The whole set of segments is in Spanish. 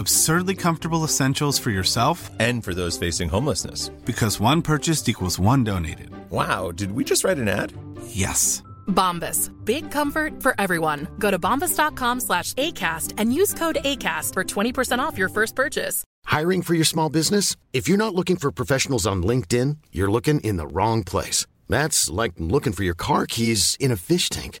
Absurdly comfortable essentials for yourself And for those facing homelessness. because one purchased equals one donated. Wow, did we just write an ad? Yes. Bombas. Big comfort for everyone. Go to bombas.com slash ACAST and use code ACAST for 20% off your first purchase. Hiring for your small business? If you're not looking for professionals on LinkedIn, you're looking in the wrong place. That's like looking for your car keys in a fish tank.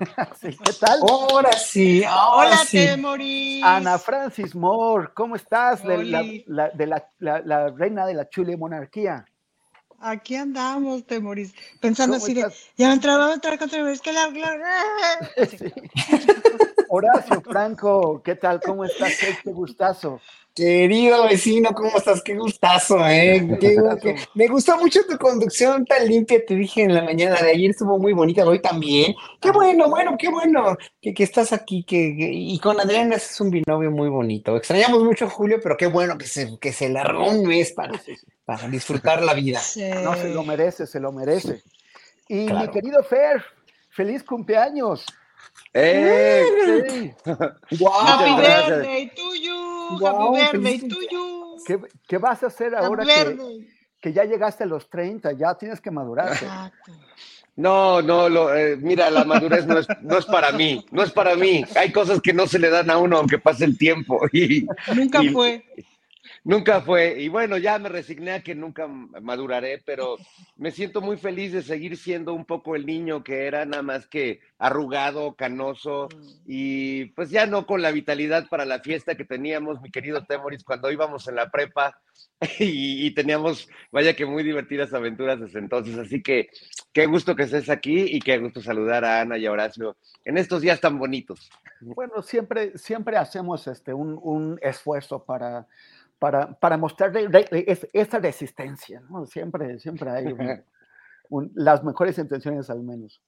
Sí, ¿Qué tal? Ahora sí, ahora Hola, sí. Temoris. Ana Francis Moore, ¿cómo estás? De, la, de la, la- la reina de la chule monarquía. Aquí andamos, Temoris. Pensando ¿Cómo así de, estás? ya entraba, va a entrar contra vez que la... Sí. Horacio Franco, ¿qué tal? ¿Cómo estás? Qué gustazo. Querido vecino, ¿cómo estás? Qué gustazo, ¿eh? Qué- gustazo. qué- Me gustó mucho tu conducción tan limpia, te dije en la mañana de ayer, estuvo muy bonita, hoy también. Qué bueno, bueno, qué bueno que, que estás aquí, que, que- y con Adriana es un binomio muy bonito. Extrañamos mucho a Julio, pero qué bueno que se, que se largó un mes para, para disfrutar la vida. Sí. No, se lo merece, se lo merece. Y mi querido Fer, feliz cumpleaños. ¡Eh! Sí. Happy Muchas gracias. birthday Guau, happy to you. ¿Qué, qué vas a hacer ahora que, que ya llegaste a los 30? Ya tienes que madurar. Exacto. No, no, lo, eh, mira, la madurez no es, no es para mí, no es para mí. Hay cosas que no se le dan a uno aunque pase el tiempo y Nunca Y- fue. Nunca fue. Y bueno, ya me resigné a que nunca maduraré, pero me siento muy feliz de seguir siendo un poco el niño que era, nada más que arrugado, canoso y pues ya no con la vitalidad para la fiesta que teníamos, mi querido Temoris, cuando íbamos en la prepa y, y teníamos, vaya que muy divertidas aventuras desde entonces. Así que qué gusto que estés aquí y qué gusto saludar a Ana y a Horacio en estos días tan bonitos. Bueno, siempre, siempre hacemos este, un, un esfuerzo para, para, para mostrar esta resistencia, ¿no? Siempre, siempre hay un- un- las mejores intenciones al menos.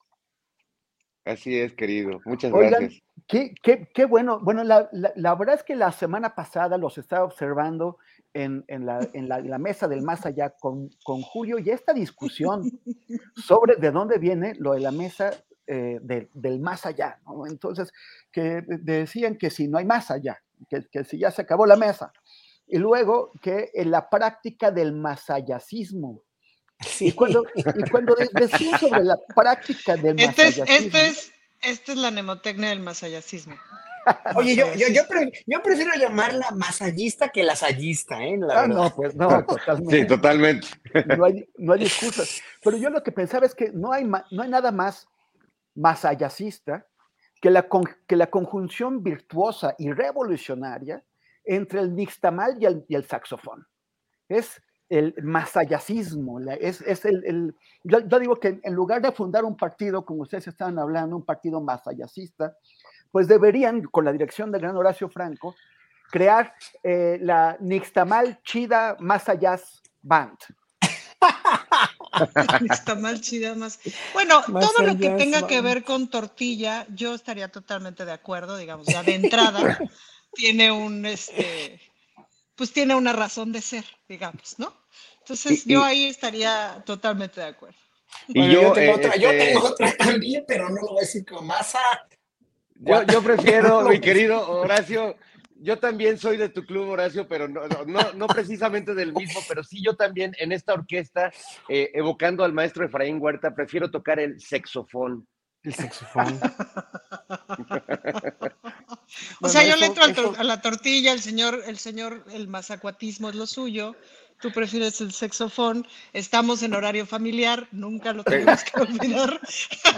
Así es, querido. Muchas Oigan, gracias. qué, qué- qué bueno. Bueno, la, la- la verdad es que la semana pasada los estaba observando en, en la, en la- la mesa del más allá con, con Julio y esta discusión sobre de dónde viene lo de la mesa eh, de- del más allá. ¿no? Entonces, que decían que si no hay más allá, que, que si ya se acabó la mesa. Y luego que en la práctica del masayacismo. Y cuando, y cuando sobre la práctica del Este es, masayacismo. este es, esta es la nemotecnia del masayacismo. Oye, yo, yo, yo, pre- yo prefiero llamarla masallista que lasallista, ¿eh? La Ah, no, pues no, totalmente. Sí, totalmente. no hay, no hay excusas. Pero yo lo que pensaba es que no hay, ma- no hay nada más masayacista que la, con- que la conjunción virtuosa y revolucionaria entre el nixtamal y el, y el saxofón. Es el masayacismo, es, es el, el- yo, yo digo que en lugar de fundar un partido, como ustedes estaban hablando, un partido masayacista, pues deberían, con la dirección del gran Horacio Franco, crear eh, la Nixtamal Chida Masayas Band. Está mal chida más. Bueno, Más todo lo que tenga que ver con tortilla, yo estaría totalmente de acuerdo, digamos, ya de entrada tiene un este pues tiene una razón de ser, digamos, ¿no? Entonces Y- yo ahí estaría totalmente de acuerdo. Y Bueno, yo, yo, tengo eh, otra, yo este, tengo otra también, pero no lo voy a decir con masa. Yo, yo prefiero, mi querido Horacio, yo también soy de tu club, Horacio, pero no, no, no, no precisamente del mismo, pero sí yo también en esta orquesta, eh, evocando al maestro Efraín Huerta, prefiero tocar el saxofón. El saxofón. O Bueno, sea, yo le entro eso- a la tortilla, el señor, el señor, el mazacuatismo es lo suyo, tú prefieres el saxofón, estamos en horario familiar, nunca lo tenemos que olvidar.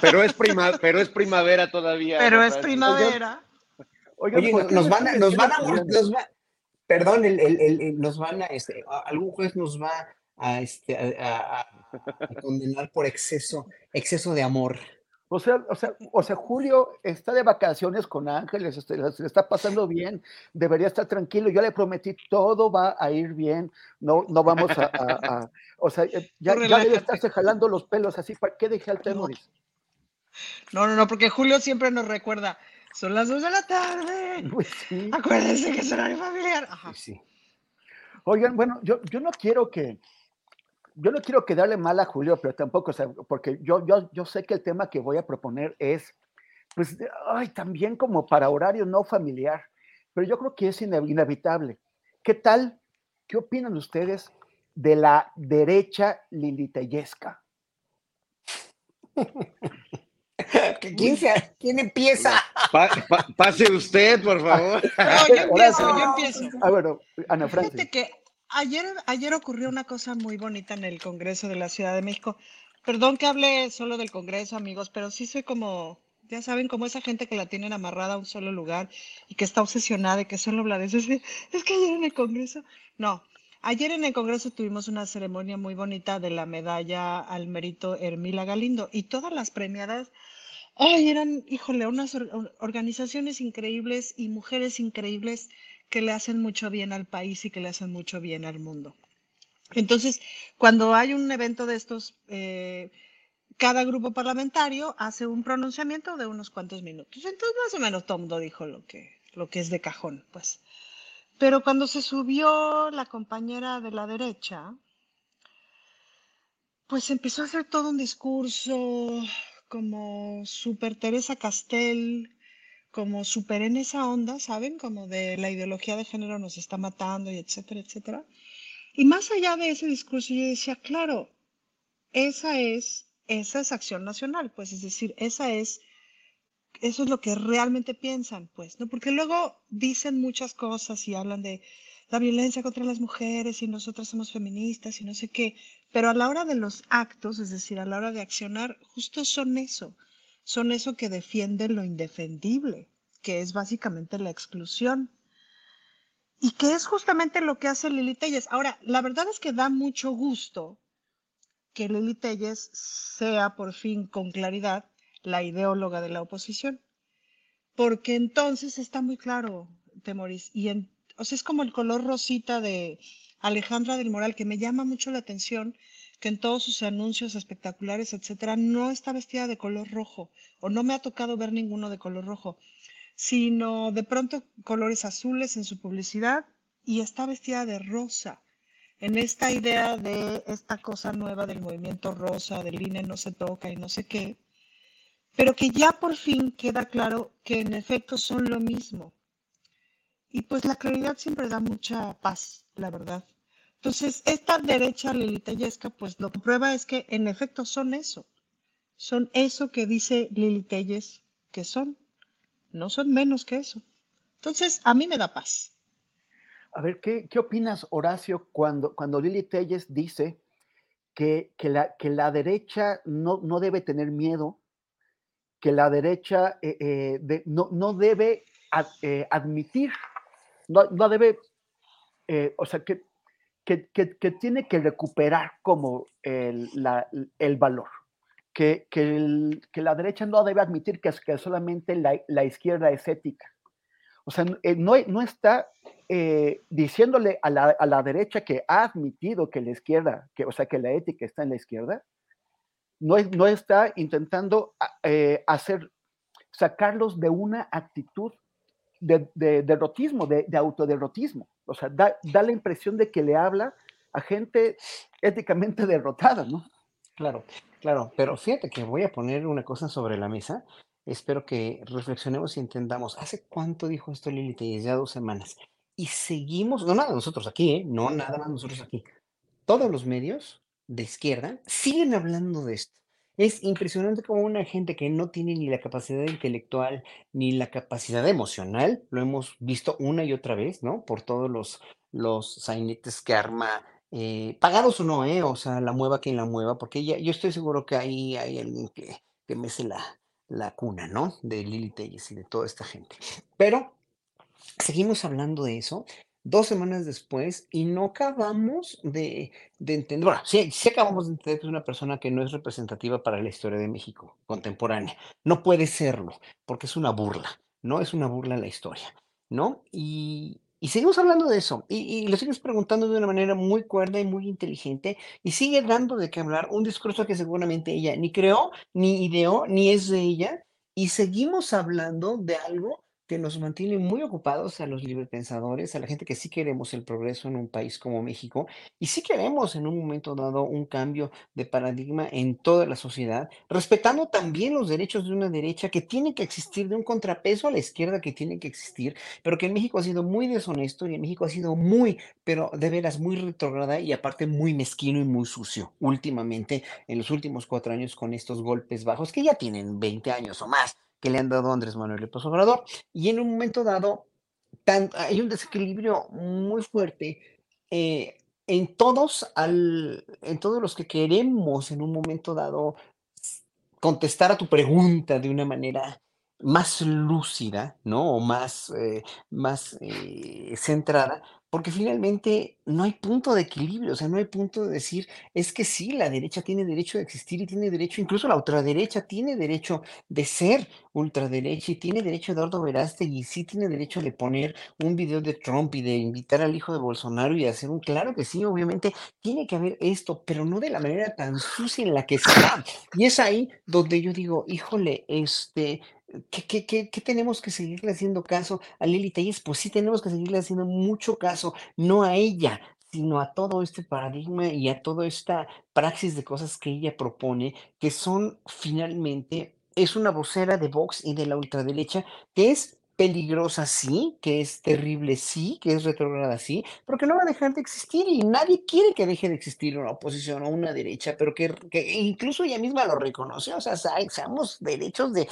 Pero es, prima, pero es primavera todavía. Pero es primavera. Oigan, Oye, ¿por qué nos no van a, nos van a, metiendo nos va- perdón, el, el- el- el- nos van a, este, algún juez nos va a, este, a, a- a- a condenar por exceso, exceso de amor. O sea, o sea, o sea, Julio está de vacaciones con Ángeles, este, se le está pasando bien, debería estar tranquilo. Yo le prometí todo va a ir bien, no, no vamos a, a- a- o sea, eh, ya, ya debe estarse jalando los pelos así. ¿Para qué dejé al Temoris? No, no, no, porque Julio siempre nos recuerda, son las dos de la tarde. Pues sí. Acuérdense que es horario familiar. Ajá. Sí. Oigan, bueno, yo, yo no quiero que, yo no quiero quedarle mal a Julio, pero tampoco, o sea, porque yo, yo, yo sé que el tema que voy a proponer es, pues, ay, también como para horario no familiar, pero yo creo que es ine- inevitable. ¿Qué tal? ¿Qué opinan ustedes de la derecha liliteyesca? ¿Que ¿Quién, se- quién empieza? Pa- pa- pase usted, por favor. No, yo empiezo, yo empiezo. Ah, bueno, Ana Fíjate Francis. que ayer, ayer ocurrió una cosa muy bonita en el Congreso de la Ciudad de México. Perdón que hable solo del Congreso, amigos, pero sí soy como, ya saben, como esa gente que la tienen amarrada a un solo lugar y que está obsesionada y que solo habla de eso. Es, es que ayer en el Congreso, no, ayer en el Congreso tuvimos una ceremonia muy bonita de la medalla al mérito Hermila Galindo y todas las premiadas, ay, eran, híjole, unas or- or- organizaciones increíbles y mujeres increíbles que le hacen mucho bien al país y que le hacen mucho bien al mundo. Entonces, cuando hay un evento de estos, eh, cada grupo parlamentario hace un pronunciamiento de unos cuantos minutos. Entonces, más o menos todo dijo lo que, lo que es de cajón, pues. Pero cuando se subió la compañera de la derecha, pues empezó a hacer todo un discurso como super Teresa Castel, como súper en esa onda, ¿saben? Como de la ideología de género nos está matando y etcétera, etcétera. Y más allá de ese discurso, yo decía, claro, esa es, esa es acción nacional, pues es decir, esa es, eso es lo que realmente piensan, pues, ¿no? Porque luego dicen muchas cosas y hablan de la violencia contra las mujeres y nosotras somos feministas y no sé qué, pero a la hora de los actos, es decir, a la hora de accionar, justo son eso, son eso que defiende lo indefendible, que es básicamente la exclusión. Y que es justamente lo que hace Lili Telles. Ahora, la verdad es que da mucho gusto que Lili Telles sea por fin con claridad la ideóloga de la oposición. Porque entonces está muy claro, Temoris, y en- o sea, es como el color rosita de Alejandra del Moral, que me llama mucho la atención, que en todos sus anuncios espectaculares, etcétera, no está vestida de color rojo, o no me ha tocado ver ninguno de color rojo, sino de pronto colores azules en su publicidad y está vestida de rosa. En esta idea de esta cosa nueva del movimiento rosa, del INE no se toca y no sé qué, pero que ya por fin queda claro que en efecto son lo mismo. Y pues la claridad siempre da mucha paz, la verdad. Entonces, esta derecha liliteyesca, pues lo que prueba es que en efecto son eso. Son eso que dice Lili Telles que son. No son menos que eso. Entonces, a mí me da paz. A ver, ¿qué, qué opinas, Horacio, cuando, cuando Lili Telles dice que, que la, que la derecha no, no debe tener miedo, que la derecha eh, eh, no, no debe eh, admitir, no, no debe, o sea, que, que, que- que tiene que recuperar como el, la- el valor, que, que, el- que la derecha no debe admitir que, que solamente la, la izquierda es ética. O sea, eh, no, no está eh, diciéndole a la, a la derecha que ha admitido que la izquierda, que, o sea, que la ética está en la izquierda, no, no está intentando a- eh, hacer, sacarlos de una actitud de, de derrotismo, de, de autoderrotismo. O sea, da, da la impresión de que le habla a gente éticamente derrotada, ¿no? Claro, claro, pero fíjate que voy a poner una cosa sobre la mesa. Espero que reflexionemos y entendamos. ¿Hace cuánto dijo esto Lili Telles? Ya dos semanas. Y seguimos, no nada nosotros aquí, ¿eh? No nada más nosotros aquí. Todos los medios de izquierda siguen hablando de esto. Es impresionante como una gente que no tiene ni la capacidad intelectual ni la capacidad emocional, lo hemos visto una y otra vez, ¿no? Por todos los, los sainetes que arma eh, pagados o no, ¿eh? O sea, la mueva quien la mueva, porque ella, yo estoy seguro que ahí hay alguien que, que mece la, la cuna, ¿no? De Lili Telles y de toda esta gente. Pero seguimos hablando de eso dos semanas después y no acabamos de, de entender, bueno, sí, sí acabamos de entender que es una persona que no es representativa para la historia de México contemporánea. No puede serlo, porque es una burla, ¿no? Es una burla en la historia, ¿no? Y, y seguimos hablando de eso, y, y lo sigues preguntando de una manera muy cuerda y muy inteligente, y sigue dando de qué hablar un discurso que seguramente ella ni creó, ni ideó, ni es de ella, y seguimos hablando de algo que nos mantiene muy ocupados a los librepensadores, a la gente que sí queremos el progreso en un país como México y sí queremos en un momento dado un cambio de paradigma en toda la sociedad, respetando también los derechos de una derecha que tiene que existir, de un contrapeso a la izquierda que tiene que existir, pero que en México ha sido muy deshonesto y en México ha sido muy, pero de veras muy retrógrada y aparte muy mezquino y muy sucio últimamente en los últimos cuatro años con estos golpes bajos que ya tienen 20 años o más que le han dado Andrés Manuel López Obrador. Y en un momento dado, hay un desequilibrio muy fuerte eh, en todos, al, en todos los que queremos en un momento dado contestar a tu pregunta de una manera más lúcida, ¿no? O más, eh, más eh, centrada, porque finalmente no hay punto de equilibrio, o sea, no hay punto de decir, es que sí, la derecha tiene derecho de existir y tiene derecho, incluso la ultraderecha tiene derecho de ser ultraderecha y tiene derecho Eduardo Verástegui, y sí tiene derecho de poner un video de Trump y de invitar al hijo de Bolsonaro y hacer un, claro que sí, obviamente tiene que haber esto, pero no de la manera tan sucia en la que está. Y es ahí donde yo digo, híjole, este, ¿Qué, qué, qué, qué tenemos que seguirle haciendo caso a Lili Telles? Pues sí tenemos que seguirle haciendo mucho caso, no a ella, sino a todo este paradigma y a toda esta praxis de cosas que ella propone, que son finalmente, es una vocera de Vox y de la ultraderecha, que es peligrosa, sí, que es terrible, sí, que es retrógrada, sí, pero que no va a dejar de existir y nadie quiere que deje de existir una oposición o una derecha, pero que, incluso ella misma lo reconoce, o sea, seamos derechos de,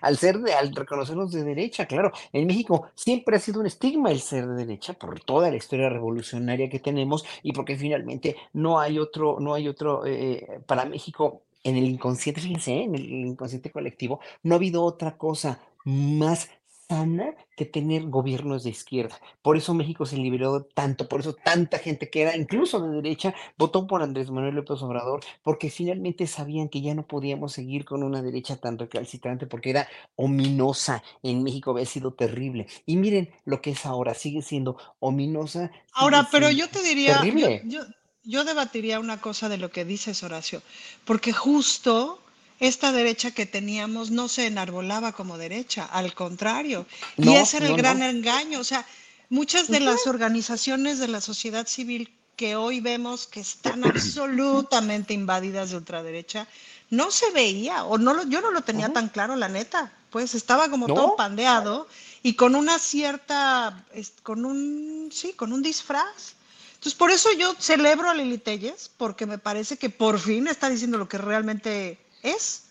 al ser de, al reconocernos de derecha, claro, en México siempre ha sido un estigma el ser de derecha por toda la historia revolucionaria que tenemos y porque finalmente no hay otro, no hay otro, eh, eh, para México en el inconsciente, fíjense, en el inconsciente colectivo, no ha habido otra cosa más sana que tener gobiernos de izquierda. Por eso México se liberó tanto, por eso tanta gente que era incluso de derecha votó por Andrés Manuel López Obrador, porque finalmente sabían que ya no podíamos seguir con una derecha tan recalcitrante, porque era ominosa. En México había sido terrible. Y miren lo que es ahora, sigue siendo ominosa, Ahora, pero yo te diría, yo, yo debatiría una cosa de lo que dices, Horacio, porque justo esta derecha que teníamos no se enarbolaba como derecha, al contrario, y ese era el gran no. engaño. O sea, muchas de las organizaciones de la sociedad civil que hoy vemos que están absolutamente invadidas de ultraderecha, no se veía, o no lo, yo no lo tenía tan claro, la neta, pues estaba como todo pandeado y con una cierta, con un, sí, con un disfraz. Entonces, por eso yo celebro a Lili Telles, porque me parece que por fin está diciendo lo que realmente es.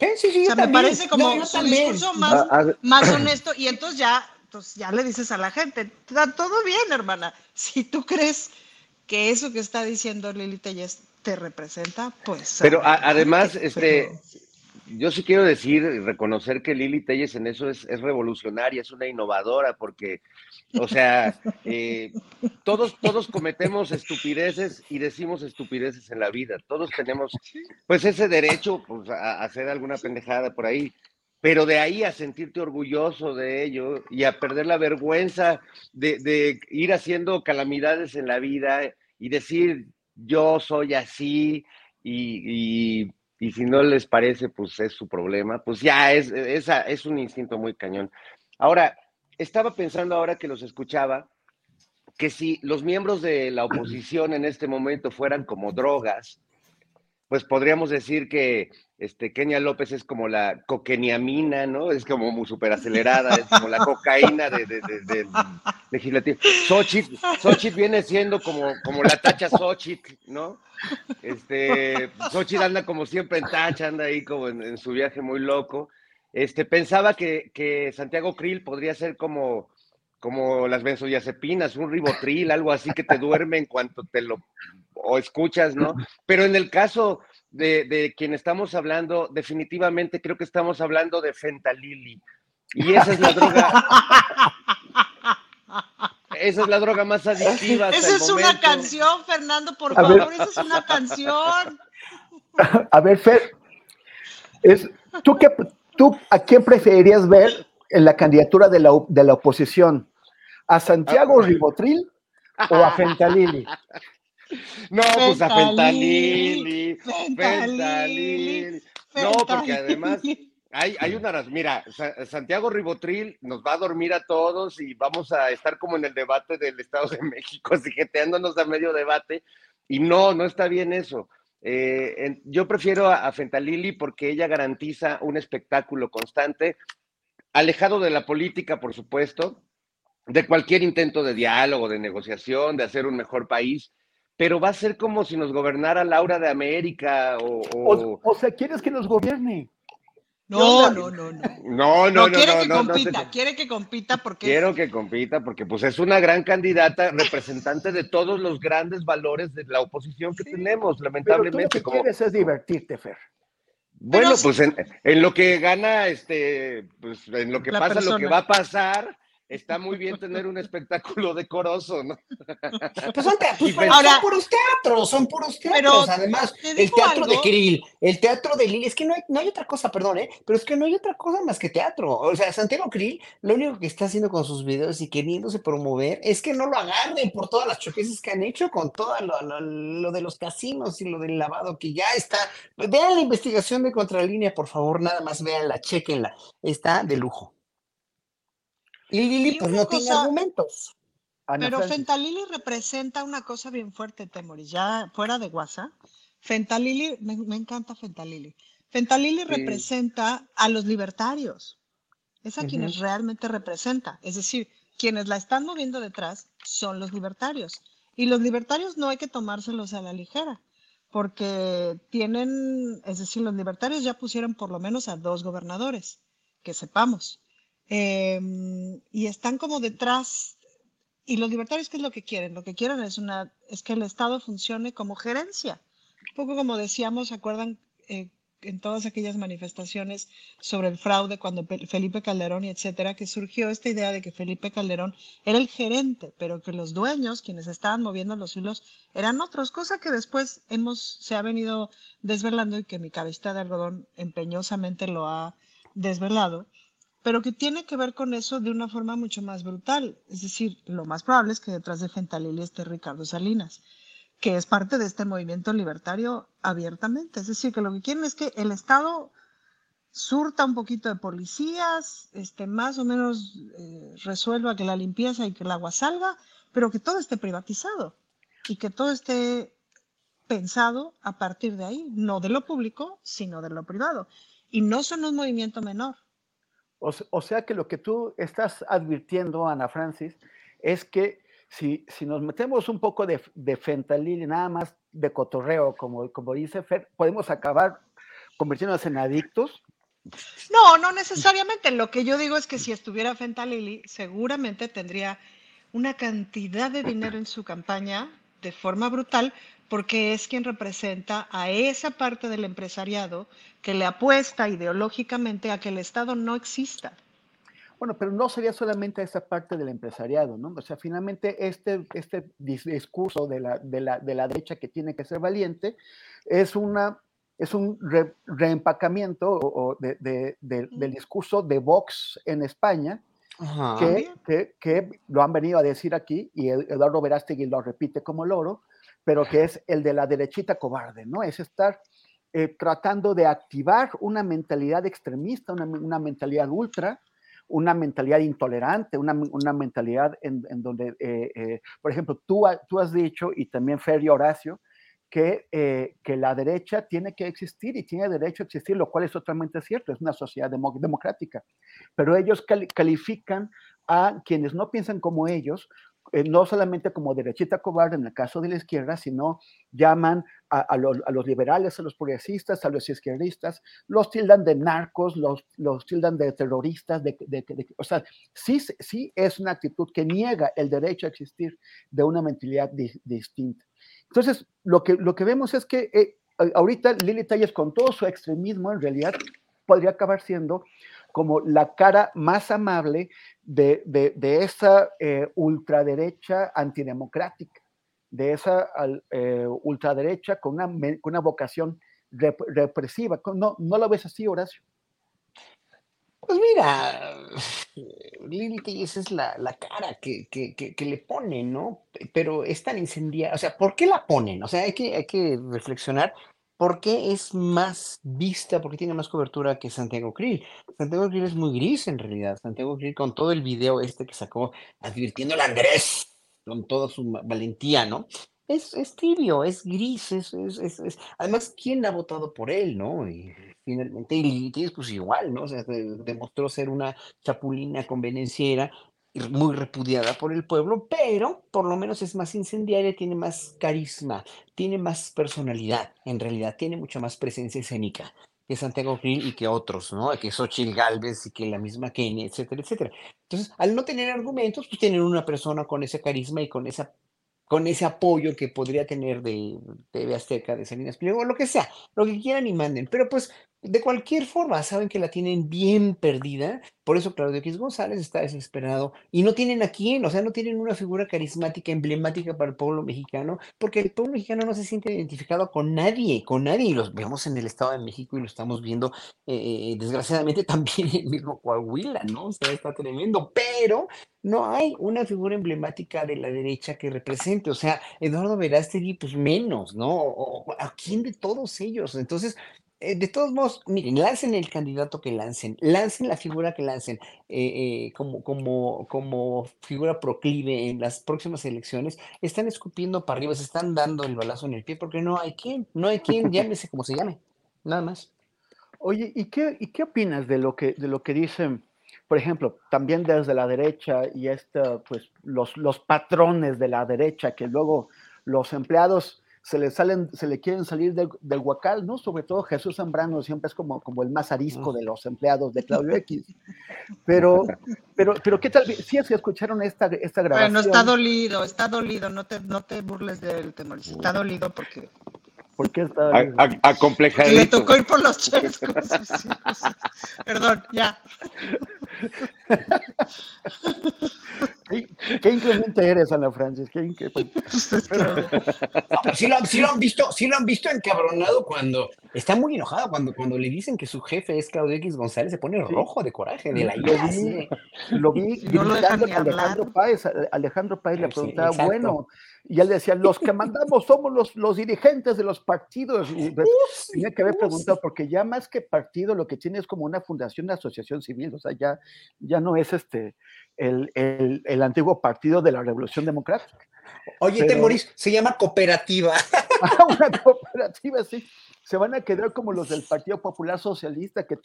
Sí, sí, sí, O sea, me también. parece No, como su también. discurso A- más, a- más honesto y entonces ya, pues ya le dices a la gente, está todo bien, hermana. Si tú crees que eso que está diciendo Lili Telles te representa, pues Pero a- además, pero este, yo sí quiero decir y reconocer que Lili Telles en eso es, es revolucionaria, es una innovadora, porque, o sea, eh, todos, todos cometemos estupideces y decimos estupideces en la vida. Todos tenemos, pues, ese derecho pues, a, a hacer alguna pendejada por ahí. Pero de ahí a sentirte orgulloso de ello y a perder la vergüenza de, de ir haciendo calamidades en la vida y decir, yo soy así y, y- y si no les parece, pues es su problema, pues ya es, esa, es un instinto muy cañón. Ahora, estaba pensando ahora que los escuchaba, que si los miembros de la oposición en este momento fueran como drogas, pues podríamos decir que este, Kenia López es como la coqueniamina, ¿no? Es como súper acelerada, es como la cocaína de, de, de- del legislativo. Xochitl, Xochitl viene siendo como, como la tacha Xochitl, ¿no? Este, Xochitl anda como siempre en tacha, anda ahí como en, en su viaje muy loco. Este, pensaba que, que Santiago Krill podría ser como, como las benzodiazepinas, un ribotril, algo así que te duerme en cuanto te lo o escuchas, ¿no? Pero en el caso de, de quien estamos hablando, definitivamente creo que estamos hablando de fentalili. Y esa es la droga. Esa es la droga más adictiva. hasta Esa el es una canción, Fernando, por A ver. favor, esa es una canción. A ver, Fer, es, ¿tú, qué, ¿tú a quién preferirías ver en la candidatura de la, de la oposición? ¿A Santiago Ribotril o a Fentalili? No, pues a Fentalili, fentalili. No, porque además hay, hay una raz- Mira, Sa- Santiago Ribotril nos va a dormir a todos y vamos a estar como en el debate del Estado de México, así jeteándonos a medio debate. Y no, no está bien eso. Eh, en- yo prefiero a, a Fentalili porque ella garantiza un espectáculo constante, alejado de la política, por supuesto, de cualquier intento de diálogo, de negociación, de hacer un mejor país, pero va a ser como si nos gobernara Laura de América o... o- O, o sea, ¿quieres que nos gobierne? No, no, no, no. No, No, no, no, quiere no, que no, no te- compita, quiere que compita porque Quiero que compita porque pues es una gran candidata representante de todos los grandes valores de la oposición que tenemos, Pero tú lo lamentablemente. que como- quieres es divertirte, Fer. bueno, Pero pues en, en lo que gana, este, pues en lo que La pasa, lo que va a pasar, está muy bien tener un espectáculo decoroso, ¿no? Pues son, te- pues, ahora- son puros teatros, son puros teatros. Pero Además, te el teatro de. Kirill, el teatro de Lili, es que no hay, no hay otra cosa, perdón, ¿eh? pero es que no hay otra cosa más que teatro. O sea, Santiago Kirill, lo único que está haciendo con sus videos y queriéndose promover es que no lo agarren por todas las choqueces que han hecho con todo lo, lo- lo de los casinos y lo del lavado que ya está. Vean la investigación de Contralínea, por favor, nada más véanla, chequenla. Está de lujo. Y Lili, Y pues no tiene argumentos. Ana Pero Francis. Fentalili representa una cosa bien fuerte, Temoris, ya fuera de WhatsApp. Fentalili, me, me encanta Fentalili. Fentalili representa a los libertarios. Es a quienes realmente representa. Es decir, quienes la están moviendo detrás son los libertarios. Y los libertarios no hay que tomárselos a la ligera, porque tienen, es decir, los libertarios ya pusieron por lo menos a dos gobernadores, que sepamos. Em, y están como detrás y los libertarios, ¿qué es lo que quieren? Lo que quieren es, una, es que el Estado funcione como gerencia. Un poco como decíamos, ¿se acuerdan eh, en todas aquellas manifestaciones sobre el fraude cuando Pe- Felipe Calderón y etcétera, que surgió esta idea de que Felipe Calderón era el gerente, pero que los dueños, quienes estaban moviendo los hilos, eran otros, cosa que después hemos, se ha venido desvelando y que mi cabeza de algodón empeñosamente lo ha desvelado pero que tiene que ver con eso de una forma mucho más brutal. Es decir, lo más probable es que detrás de Fentalili esté Ricardo Salinas, que es parte de este movimiento libertario abiertamente. Es decir, que lo que quieren es que el Estado surta un poquito de policías, este, más o menos eh, resuelva que la limpieza y que el agua salga, pero que todo esté privatizado y que todo esté pensado a partir de ahí, no de lo público, sino de lo privado. Y no son un movimiento menor. O, o sea que lo que tú estás advirtiendo, Ana Francis, es que si, si nos metemos un poco de, de fentanil y nada más de cotorreo, como, como dice Fer, podemos acabar convirtiéndonos en adictos. No, no necesariamente. Lo que yo digo es que si estuviera Fentalili, seguramente tendría una cantidad de dinero en su campaña de forma brutal, porque es quien representa a esa parte del empresariado que le apuesta ideológicamente a que el Estado no exista. Bueno, pero no sería solamente esa parte del empresariado, ¿no? O sea, finalmente este, este dis- discurso de la, de, la, de la derecha que tiene que ser valiente es, una, es un re- reempacamiento o- o de- de- de- del discurso de Vox en España, que, que, que lo han venido a decir aquí, y Ed- Eduardo Verástegui lo repite como loro, pero que es el de la derechita cobarde, ¿no? Es estar eh, tratando de activar una mentalidad extremista, una, mentalidad ultra, una mentalidad intolerante, una, mentalidad en, donde, eh, eh, por ejemplo, tú, ha- tú has dicho, y también Fer y Horacio, que, que la derecha tiene que existir y tiene derecho a existir, lo cual es totalmente cierto, es una sociedad demo- democrática, pero ellos cali- califican a quienes no piensan como ellos eh, no solamente como derechita cobarde en el caso de la izquierda, sino llaman a, los liberales, a los progresistas, a los izquierdistas, los tildan de narcos, los, los tildan de terroristas, de, o sea, sí, sí es una actitud que niega el derecho a existir de una mentalidad distinta. Entonces, lo que, lo que vemos es que eh, ahorita Lili Talles con todo su extremismo en realidad podría acabar siendo como la cara más amable de, de, esa eh, ultraderecha antidemocrática, de esa eh, ultraderecha con una, con una vocación represiva. ¿No, ¿No lo ves así, Horacio? Pues mira, Lili esa es la, la cara que, que, le ponen, ¿no? Pero es tan incendiaria, o sea, ¿por qué la ponen? O sea, hay que, hay que reflexionar ¿Por qué es más vista? ¿Por qué tiene más cobertura que Santiago Krill? Santiago Krill es muy gris en realidad. Santiago Krill con todo el video este que sacó advirtiendo al Andrés con toda su valentía, ¿no? Es, tibio, es gris, es, es, es, Además, ¿quién ha votado por él, no? Y finalmente, y pues igual, ¿no? O demostró ser una chapulina convenenciera muy repudiada por el pueblo, pero por lo menos es más incendiaria, tiene más carisma, tiene más personalidad, en realidad, tiene mucha más presencia escénica que Santiago Krill y que otros, ¿no? Que Xochitl Galvez y que la misma Kenia, etcétera, etcétera. Entonces, al no tener argumentos, pues tienen una persona con ese carisma y con esa con ese apoyo que podría tener de TV Azteca, de Salinas Pliego, lo que sea, lo que quieran y manden. Pero pues de cualquier forma, saben que la tienen bien perdida. Por eso Claudio X González está desesperado y no tienen a quién, o sea, no tienen una figura carismática, emblemática para el pueblo mexicano, porque el pueblo mexicano no se siente identificado con nadie, con nadie. Y los vemos en el Estado de México y lo estamos viendo, eh, desgraciadamente, también en el mismo Coahuila, ¿no? O sea, está tremendo, pero no hay una figura emblemática de la derecha que represente. O sea, Eduardo Verástegui, pues menos, ¿no? ¿A quién de todos ellos? Entonces, eh, de todos modos, miren, lancen el candidato que lancen, lancen la figura que lancen eh, eh, como, como, como figura proclive en las próximas elecciones, están escupiendo para arriba, se están dando el balazo en el pie porque no hay quien, no hay quien, llámese como se llame, nada más. Oye, ¿y qué, y qué opinas de lo que, de lo que dicen, por ejemplo, también desde la derecha y esta, pues, los, los patrones de la derecha que luego los empleados se le salen, se le quieren salir del, del huacal, ¿no? Sobre todo Jesús Zambrano siempre es como, como el más arisco de los empleados de Claudio X. Pero, pero, pero ¿qué tal? Si es que escucharon esta, esta grabación. Bueno, está dolido, está dolido, no te, no te burles del temor, está dolido porque ¿Por qué está acomplejado? Le tocó ir por los cheques. Perdón, ya. ¿Qué, qué inclemente eres, Ana Francis. Qué pues, sí, lo, sí, lo, han visto, sí lo han visto encabronado cuando está muy enojado cuando, cuando le dicen que su jefe es Claudio X González, se pone rojo de coraje, de la ira. Lo vi, lo vi Alejandro Páez. Alejandro Páez le preguntaba, bueno, y él decía, los que mandamos somos los, los dirigentes de los partidos. Y tenía que haber preguntado, porque ya más que partido, lo que tiene es como una fundación, una asociación civil, o sea, ya, ya no es este el, el, el antiguo partido de la Revolución Democrática. Oye, Temoris, se llama cooperativa. Ah, una cooperativa, sí. Se van a quedar como los del Partido Popular Socialista, que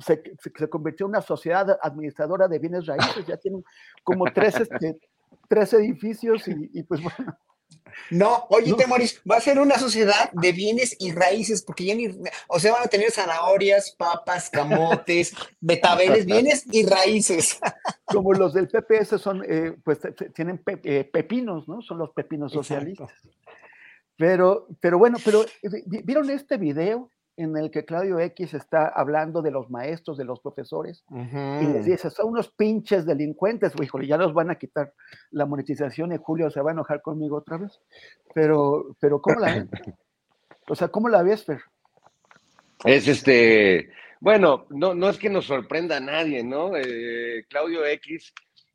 se, se, convirtió en una sociedad administradora de bienes raíces. Ya tienen como tres, este, tres edificios y, y pues bueno. No, oye, Temoris, va a ser una sociedad de bienes y raíces, porque ya ni, o sea, van a tener zanahorias, papas, camotes, betabeles, bienes y raíces. Como los del PPS son, eh, pues tienen eh, pepinos, ¿no? Son los pepinos socialistas. Pero, pero bueno, pero eh, ¿vieron este video? En el que Claudio X está hablando de los maestros, de los profesores, y les dice, son unos pinches delincuentes, híjole, ya los van a quitar la monetización y Julio se va a enojar conmigo otra vez. Pero, pero ¿cómo la ves? O sea, ¿cómo la ves, Fer? Es este, bueno, no, no es que nos sorprenda a nadie, ¿no? Eh, Claudio X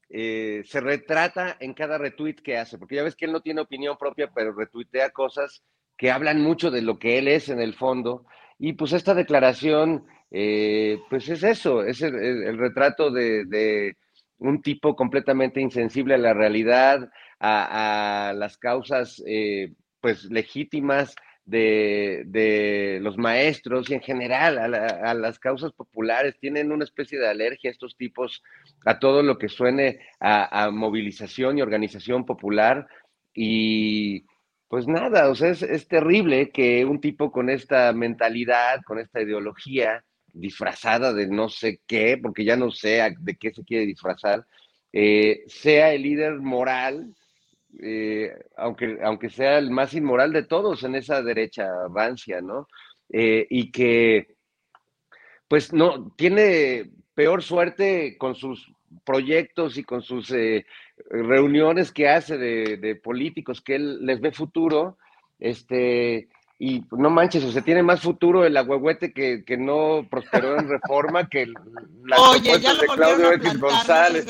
eh, se retrata en cada retweet que hace, porque ya ves que él no tiene opinión propia, pero retuitea cosas que hablan mucho de lo que él es en el fondo. Y pues esta declaración, eh, pues es eso, es el, retrato de, un tipo completamente insensible a la realidad, a, las causas, eh, pues legítimas de, los maestros y en general a, la- las causas populares. Tienen una especie de alergia estos tipos a todo lo que suene a, a movilización y organización popular. Y pues nada, o sea, es, terrible que un tipo con esta mentalidad, con esta ideología disfrazada de no sé qué, porque ya no sé de qué se quiere disfrazar, eh, sea el líder moral eh, aunque, aunque sea el más inmoral de todos en esa derecha rancia, ¿no? Eh, y que, pues, no, tiene peor suerte con sus proyectos y con sus reuniones que hace de, de políticos que él les ve futuro, este, y no manches, o sea, tiene más futuro el agüehuete que, que no prosperó en reforma que las Oye, ya lo de Claudio X González.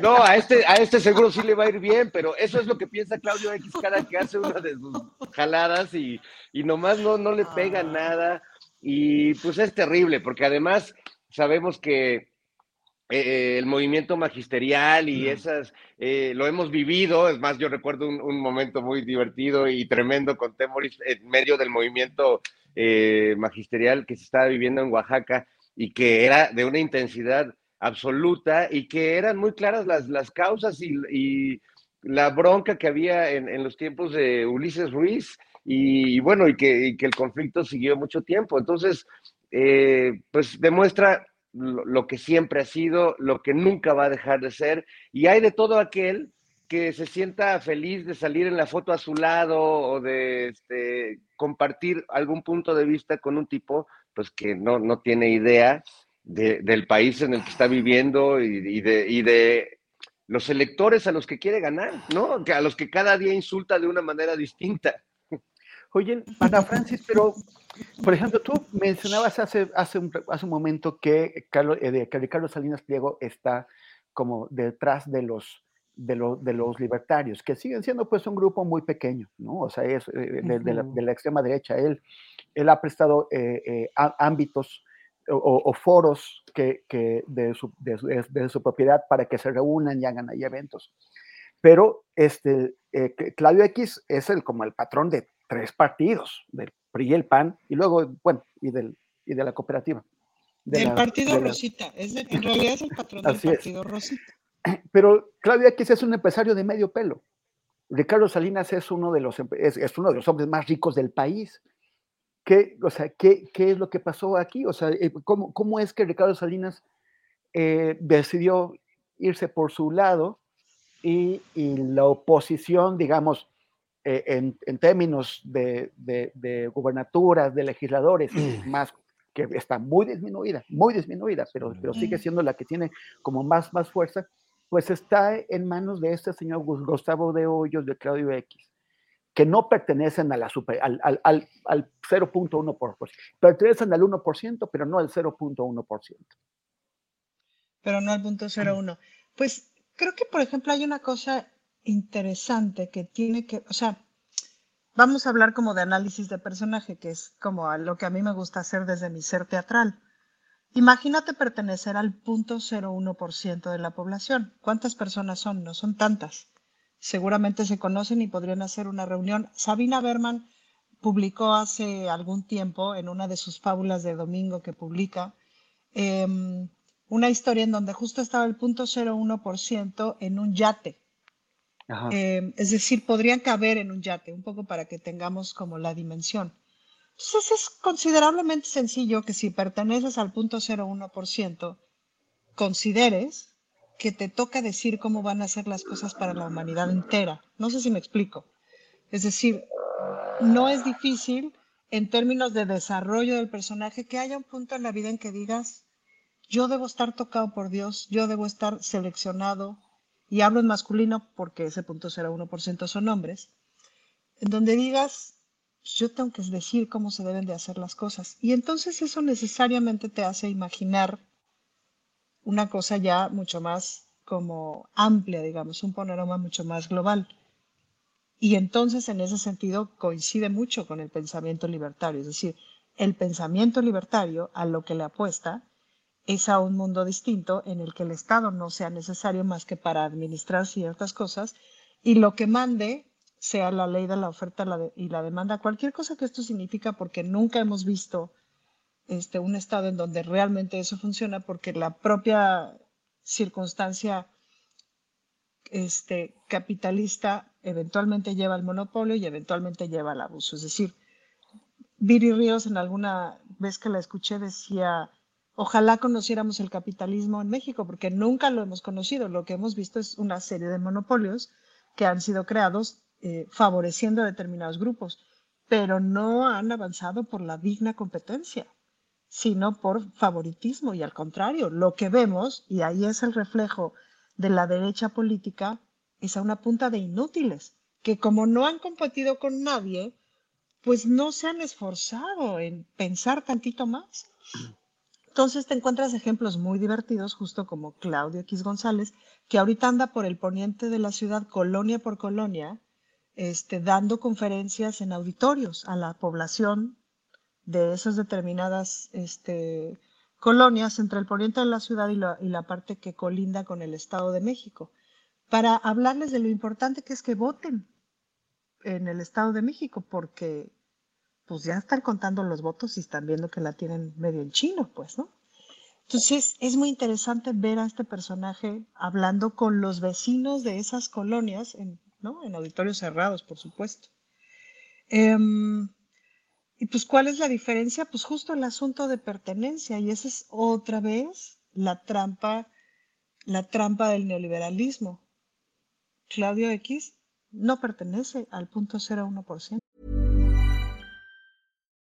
No, a este, a este seguro sí le va a ir bien, pero eso es lo que piensa Claudio X cada que hace una de sus jaladas y, y nomás no, no le pega nada. Y pues es terrible, porque además sabemos que eh, el movimiento magisterial y esas, eh, lo hemos vivido, es más, yo recuerdo un, un momento muy divertido y tremendo con Temoris en medio del movimiento eh, magisterial que se estaba viviendo en Oaxaca y que era de una intensidad absoluta y que eran muy claras las, las causas y, y la bronca que había en, en los tiempos de Ulises Ruiz y, y bueno, y que, y que el conflicto siguió mucho tiempo. Entonces, eh, pues demuestra lo, que siempre ha sido, lo que nunca va a dejar de ser, y hay de todo aquel que se sienta feliz de salir en la foto a su lado o de este, compartir algún punto de vista con un tipo pues que no, no tiene idea de- del país en el que está viviendo y, de, y de los electores a los que quiere ganar, ¿no? A los que cada día insulta de una manera distinta. Oye, Ana Francis, pero, por ejemplo, tú mencionabas hace, hace, un, hace un momento que Carlos, eh, que Ricardo Salinas Pliego está como detrás de los, de, los, de los libertarios, que siguen siendo pues un grupo muy pequeño, ¿no? O sea, es eh, de, de la, de la extrema derecha. Él, él ha prestado eh, eh, ámbitos o, o- foros que, que de, su, de, de su propiedad para que se reúnan y hagan ahí eventos. Pero este, eh, Claudio X es el, como el patrón de tres partidos, del PRI y el PAN, y luego, bueno, y, del, y de la cooperativa. de Del la- partido de la- Rosita. Es de- en realidad es el patrón del es. partido Rosita. Pero Claudio X es un empresario de medio pelo. Ricardo Salinas es uno de los, es, es uno de los hombres más ricos del país. ¿Qué, o sea, ¿qué, qué es lo que pasó aquí? O sea, eh, ¿cómo, cómo es que Ricardo Salinas eh, decidió irse por su lado y, y la oposición, digamos, eh, en, en términos de, de, de gubernaturas, de legisladores, más que está muy disminuida, muy disminuida, pero, pero sigue siendo la que tiene como más, más fuerza, pues está en manos de este señor Gus- Gustavo de Hoyos, de Claudio X, que no pertenecen a la super, al, al, al, al 0.1%, por- por- pertenecen al 1%, pero no al 0.1%. pero no al punto 01. Pues creo que, por ejemplo, hay una cosa interesante que tiene que, o sea, vamos a hablar como de análisis de personaje, que es como lo que a mí me gusta hacer desde mi ser teatral. Imagínate pertenecer al punto 01% de la población. ¿Cuántas personas son? No son tantas. Seguramente se conocen y podrían hacer una reunión. Sabina Berman publicó hace algún tiempo en una de sus fábulas de domingo que publica em, una historia en donde justo estaba el punto 01% en un yate. Eh, es decir, podrían caber en un yate, un poco para que tengamos como la dimensión. Entonces es considerablemente sencillo que si perteneces al punto 01%, consideres que te toca decir cómo van a ser las cosas para la humanidad entera. No sé si me explico. Es decir, no es difícil en términos de desarrollo del personaje que haya un punto en la vida en que digas, yo debo estar tocado por Dios, yo debo estar seleccionado, y hablo en masculino porque ese punto 01% son hombres, en donde digas, yo tengo que decir cómo se deben de hacer las cosas. Y entonces eso necesariamente te hace imaginar una cosa ya mucho más como amplia, digamos, un panorama mucho más global. Y entonces en ese sentido coincide mucho con el pensamiento libertario, es decir, el pensamiento libertario a lo que le apuesta es a un mundo distinto en el que el Estado no sea necesario más que para administrar ciertas cosas y lo que mande sea la ley de la oferta y la demanda, cualquier cosa que esto significa, porque nunca hemos visto este, un estado en donde realmente eso funciona, porque la propia circunstancia este, capitalista eventualmente lleva al monopolio y eventualmente lleva al abuso. Es decir, Viri Ríos en alguna vez que la escuché decía, ojalá conociéramos el capitalismo en México, porque nunca lo hemos conocido. Lo que hemos visto es una serie de monopolios que han sido creados eh, favoreciendo a determinados grupos, pero no han avanzado por la digna competencia, sino por favoritismo. Y al contrario, lo que vemos, y ahí es el reflejo de la derecha política, es a una punta de inútiles, que como no han competido con nadie, pues no se han esforzado en pensar tantito más. Entonces te encuentras ejemplos muy divertidos, justo como Claudio X González, que ahorita anda por el poniente de la ciudad, colonia por colonia, este, dando conferencias en auditorios a la población de esas determinadas este, colonias entre el poniente de la ciudad y la, y la parte que colinda con el Estado de México, para hablarles de lo importante que es que voten en el Estado de México, porque pues ya están contando los votos y están viendo que la tienen medio en chino, pues, ¿no? Entonces es muy interesante ver a este personaje hablando con los vecinos de esas colonias, en, ¿no? En auditorios cerrados, por supuesto. Em, y pues, ¿cuál es la diferencia? Pues justo el asunto de pertenencia, y esa es otra vez la trampa, la trampa del neoliberalismo. Claudio X no pertenece al punto 0,1%.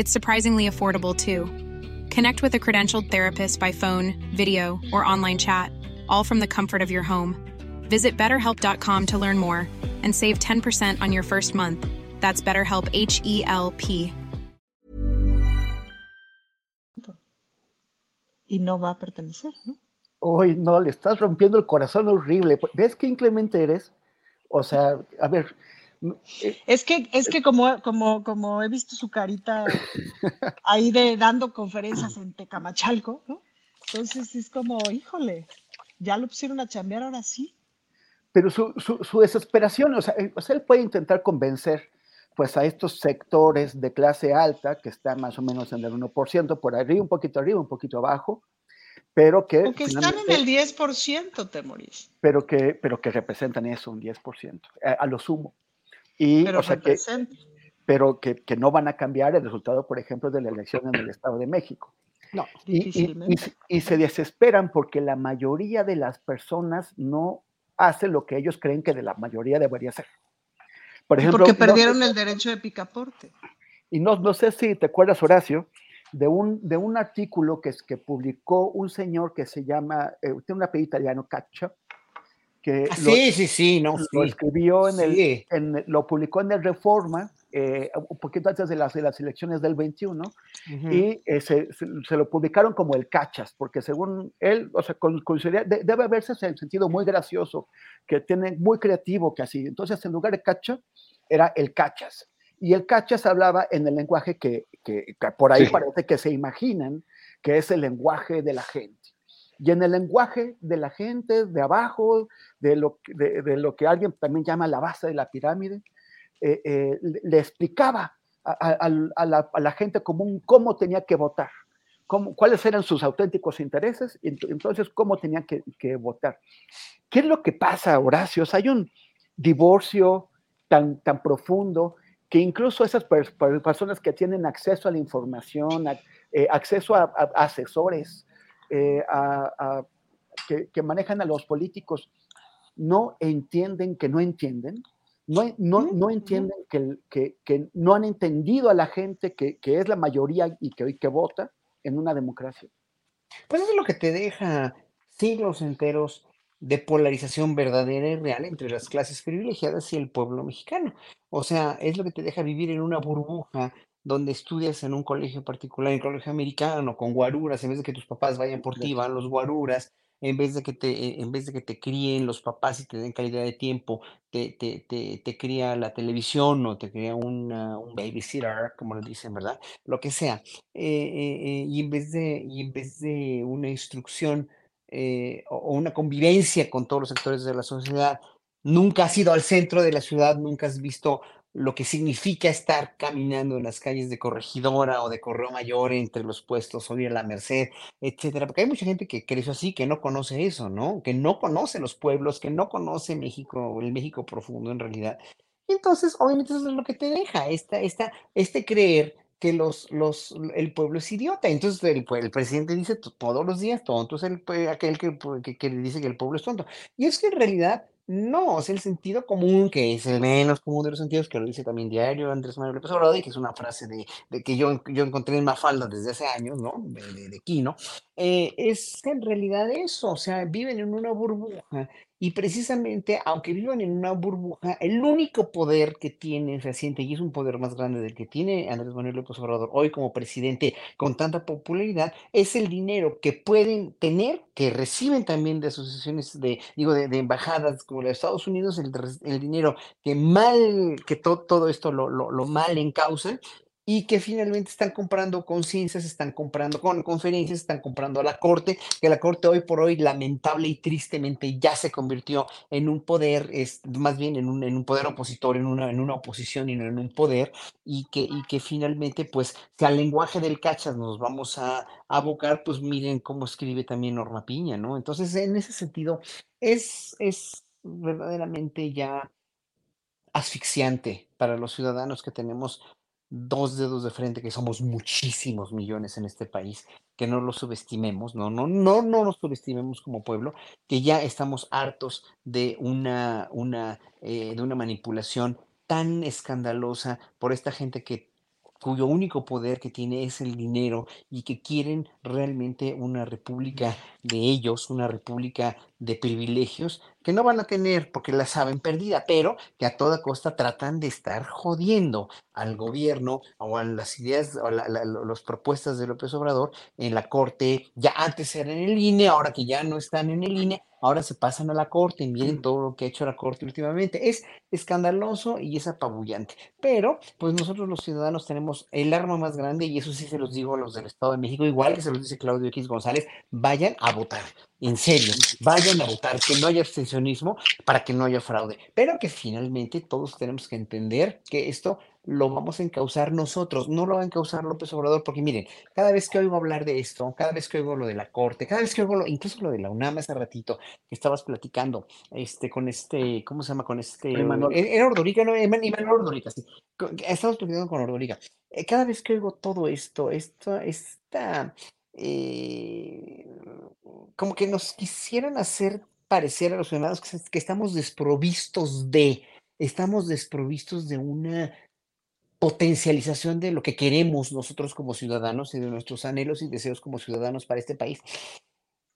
It's surprisingly affordable too. Connect with a credentialed therapist by phone, video, or online chat, all from the comfort of your home. Visit betterhelp.com to learn more and save 10% on your first month. That's BetterHelp H E L P. Y no va a pertenecer, ¿no? Hoy no, le estás rompiendo el corazón horrible. ¿Ves qué inclemente eres? O sea, a ver, es que, es que como, como, como he visto su carita ahí de dando conferencias en Tecamachalco, ¿no? Entonces es como, híjole, ya lo pusieron a chambear ahora sí. Pero su, su, desesperación, o sea, eh, o sea, él puede intentar convencer pues a estos sectores de clase alta que están más o menos en el 1%, por arriba, un poquito arriba, un poquito abajo, pero que... Porque están en el 10%, te morís. Pero que, pero que representan eso, un 10%, a, a lo sumo. Y, pero, o sea, que, pero que, que, no van a cambiar el resultado, por ejemplo, de la elección en el Estado de México. No, y, y, y, se desesperan porque la mayoría de las personas no hace lo que ellos creen que de la mayoría debería hacer. Por ejemplo, porque perdieron no sé, el derecho de picaporte. Y no, no sé si te acuerdas, Horacio, de un, de un artículo que, que publicó un señor que se llama, eh, tiene un apellido italiano, Caccia, que ah, sí, lo, sí, sí, no, lo sí. escribió en el, Sí. en- lo publicó en el Reforma, eh, un poquito antes de las, de las elecciones del 21, Ujú. y eh, se, se- se lo publicaron como el cachas, porque según él, o sea, con- de- debe haberse en sentido muy gracioso, que tiene muy creativo casi. Entonces, en lugar de cacha, era el cachas. Y el cachas hablaba en el lenguaje que, que- que por ahí Sí. parece que se imaginan que es el lenguaje de la gente. Y en el lenguaje de la gente de abajo, de lo, de, lo que alguien también llama la base de la pirámide, eh, eh, le, explicaba a, la, gente común cómo tenía que votar, cómo, cuáles eran sus auténticos intereses, y ent- entonces cómo tenía que, que votar. ¿Qué es lo que pasa, Horacio? O hay un divorcio tan, tan profundo que incluso esas per- per- personas que tienen acceso a la información, eh, acceso a asesores, eh, a- a- que, que manejan a los políticos, no entienden que no entienden, No, no, no entienden que, que, que no han entendido a la gente que, que es la mayoría y que, y que vota en una democracia. Pues eso es lo que te deja siglos enteros de polarización verdadera y real entre las clases privilegiadas y el pueblo mexicano. O sea, es lo que te deja vivir en una burbuja donde estudias en un colegio particular, en el colegio americano, con guaruras, en vez de que tus papás vayan por ti, van los guaruras, en vez de que te, eh, en vez de que te críen los papás y te den calidad de tiempo, te, te, te, te cría la televisión o te cría una- un babysitter, como le dicen, ¿verdad? Lo que sea. Eh, eh, eh, y en vez de, y en vez de una instrucción o, o una convivencia con todos los sectores de la sociedad, nunca has ido al centro de la ciudad, nunca has visto lo que significa estar caminando en las calles de Corregidora o de Correo Mayor entre los puestos, o ir a la Merced, etcétera, porque hay mucha gente que creció así, que no conoce eso, ¿no? Que no conoce los pueblos, que no conoce México, el México profundo en realidad. Entonces, obviamente, eso es lo que te deja, esta, esta, este creer que los, los, el pueblo es idiota. Entonces, el, el presidente dice to- todos los días, tonto es el, aquel que, que, que dice que el pueblo es tonto. Y es que en realidad no, es el sentido común, que es el menos común de los sentidos, que lo dice también diario Andrés Manuel López Obrador, y que es una frase de, que yo, yo encontré en Mafalda desde hace años, ¿no? De, de, de Quino. Eh, es en realidad eso, o sea, viven en una burbuja y precisamente, aunque vivan en una burbuja, el único poder que tienen reciente, y es un poder más grande del que tiene Andrés Manuel López Obrador hoy como presidente con tanta popularidad, es el dinero que pueden tener, que reciben también de asociaciones de, digo, de, embajadas como la de Estados Unidos, el, dinero que mal, que to- todo esto lo, lo, lo mal y que finalmente están comprando conciencias, están comprando con conferencias, están comprando a la corte, que la corte hoy por hoy lamentable y tristemente ya se convirtió en un poder, es, más bien en un, en un poder opositor, en una, en una oposición y no en un poder, y que, y que finalmente, pues, si al lenguaje del cachas nos vamos a abocar, pues miren cómo escribe también Norma Piña, ¿no? Entonces, en ese sentido, es, es verdaderamente ya asfixiante para los ciudadanos que tenemos dos dedos de frente, que somos muchísimos millones en este país, que no los subestimemos, no, no, no, no nos subestimemos como pueblo, que ya estamos hartos de una, una, eh, de una manipulación tan escandalosa por esta gente que cuyo único poder que tiene es el dinero y que quieren realmente una república de ellos, una república de privilegios que no van a tener porque la saben perdida, pero que a toda costa tratan de estar jodiendo al gobierno o a las ideas o la- las propuestas de López Obrador en la corte, ya antes eran en el INE, ahora que ya no están en el INE, ahora se pasan a la corte, y miren todo lo que ha hecho la corte últimamente. Es escandaloso y es apabullante, pero pues nosotros los ciudadanos tenemos el arma más grande y eso sí se los digo a los del Estado de México, igual que se los dice Claudio X González, vayan a votar. En serio, vayan a votar, que no haya abstencionismo para que no haya fraude, pero que finalmente todos tenemos que entender que esto lo vamos a encauzar nosotros, no lo va a encauzar López Obrador, porque miren, cada vez que oigo hablar de esto, cada vez que oigo lo de la corte, cada vez que oigo lo, incluso lo de la UNAM hace ratito que estabas platicando, este, con este, ¿cómo se llama? Con este, eh, era Ordorica, no, Imanol Ordorica, sí, estamos platicando con Ordorica. Eh, cada vez que oigo todo esto, esto, esta, eh, como que nos quisieran hacer parecer a los ciudadanos que, que estamos desprovistos de, estamos desprovistos de una potencialización de lo que queremos nosotros como ciudadanos y de nuestros anhelos y deseos como ciudadanos para este país.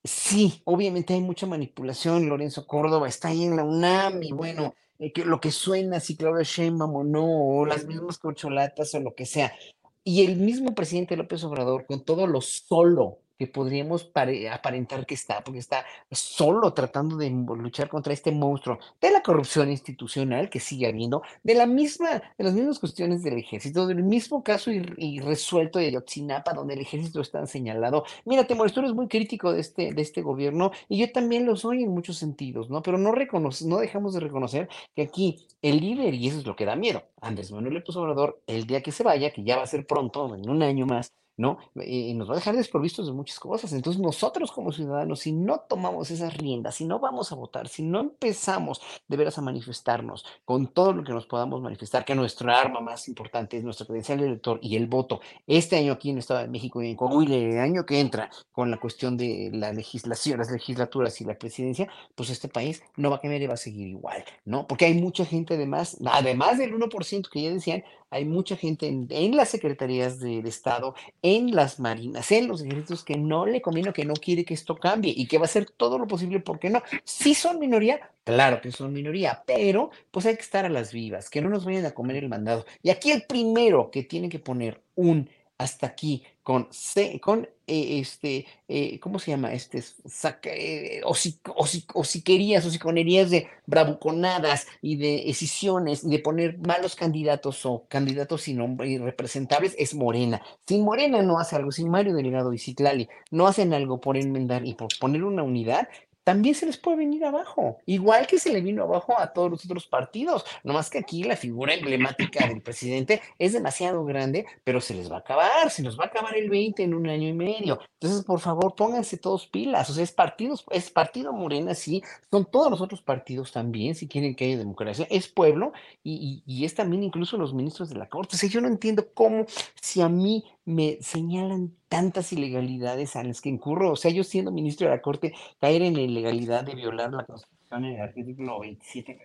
Sí, obviamente hay mucha manipulación. Lorenzo Córdoba está ahí en la UNAM y bueno, eh, que lo que suena, si Claudia Sheinbaum o no, o las mismas corcholatas o lo que sea. Y el mismo presidente López Obrador, con todo lo solo que podríamos pare- aparentar que está, porque está solo tratando de luchar contra este monstruo de la corrupción institucional que sigue habiendo, de la misma, de las mismas cuestiones del ejército, del mismo caso ir- irresuelto de Ayotzinapa, donde el ejército está señalado. Mira, Temor, tú eres muy crítico de este, de este gobierno y yo también lo soy en muchos sentidos, ¿no? Pero no, reconoce, no dejamos de reconocer que aquí el líder, y eso es lo que da miedo, Andrés Manuel López Obrador, el día que se vaya, que ya va a ser pronto, en un año más, ¿no? Eh, nos va a dejar desprovistos de muchas cosas. Entonces nosotros como ciudadanos, si no tomamos esas riendas, si no vamos a votar, si no empezamos de veras a manifestarnos con todo lo que nos podamos manifestar, que nuestra arma más importante es nuestra credencial de elector y el voto, este año aquí en el Estado de México y en Coahuila, el año que entra con la cuestión de la legislación, las legislaturas y la presidencia, pues este país no va a cambiar y va a seguir igual, ¿no? Porque hay mucha gente además, además del 1% que ya decían, hay mucha gente en, las secretarías del Estado, en las marinas, en los ejércitos que no le conviene, que no quiere que esto cambie y que va a hacer todo lo posible porque no. Si son minoría, claro que son minoría, pero pues hay que estar a las vivas, que no nos vayan a comer el mandado. Y aquí el primero que tiene que poner un hasta aquí con, con eh, este, eh, ¿cómo se llama? Este, saca, eh, hociquerías, hociconerías de bravuconadas y de decisiones y de poner malos candidatos o candidatos sin nombre irrepresentables es Morena. Si Morena no hace algo, si Mario Delegado y Citlali no hacen algo por enmendar y por poner una unidad, también se les puede venir abajo, igual que se le vino abajo a todos los otros partidos, nomás que aquí la figura emblemática del presidente es demasiado grande, pero se les va a acabar, se nos va a acabar el 20 en un año y medio. Entonces, por favor, pónganse todos pilas, o sea, es partidos, es partido Morena, sí, son todos los otros partidos también, si quieren que haya democracia, es pueblo y, y es también incluso los ministros de la Corte. O sea, yo no entiendo cómo, si a mí me señalan tantas ilegalidades a las que incurro. O sea, yo siendo ministro de la Corte, caer en la ilegalidad de violar la Constitución en el artículo 27,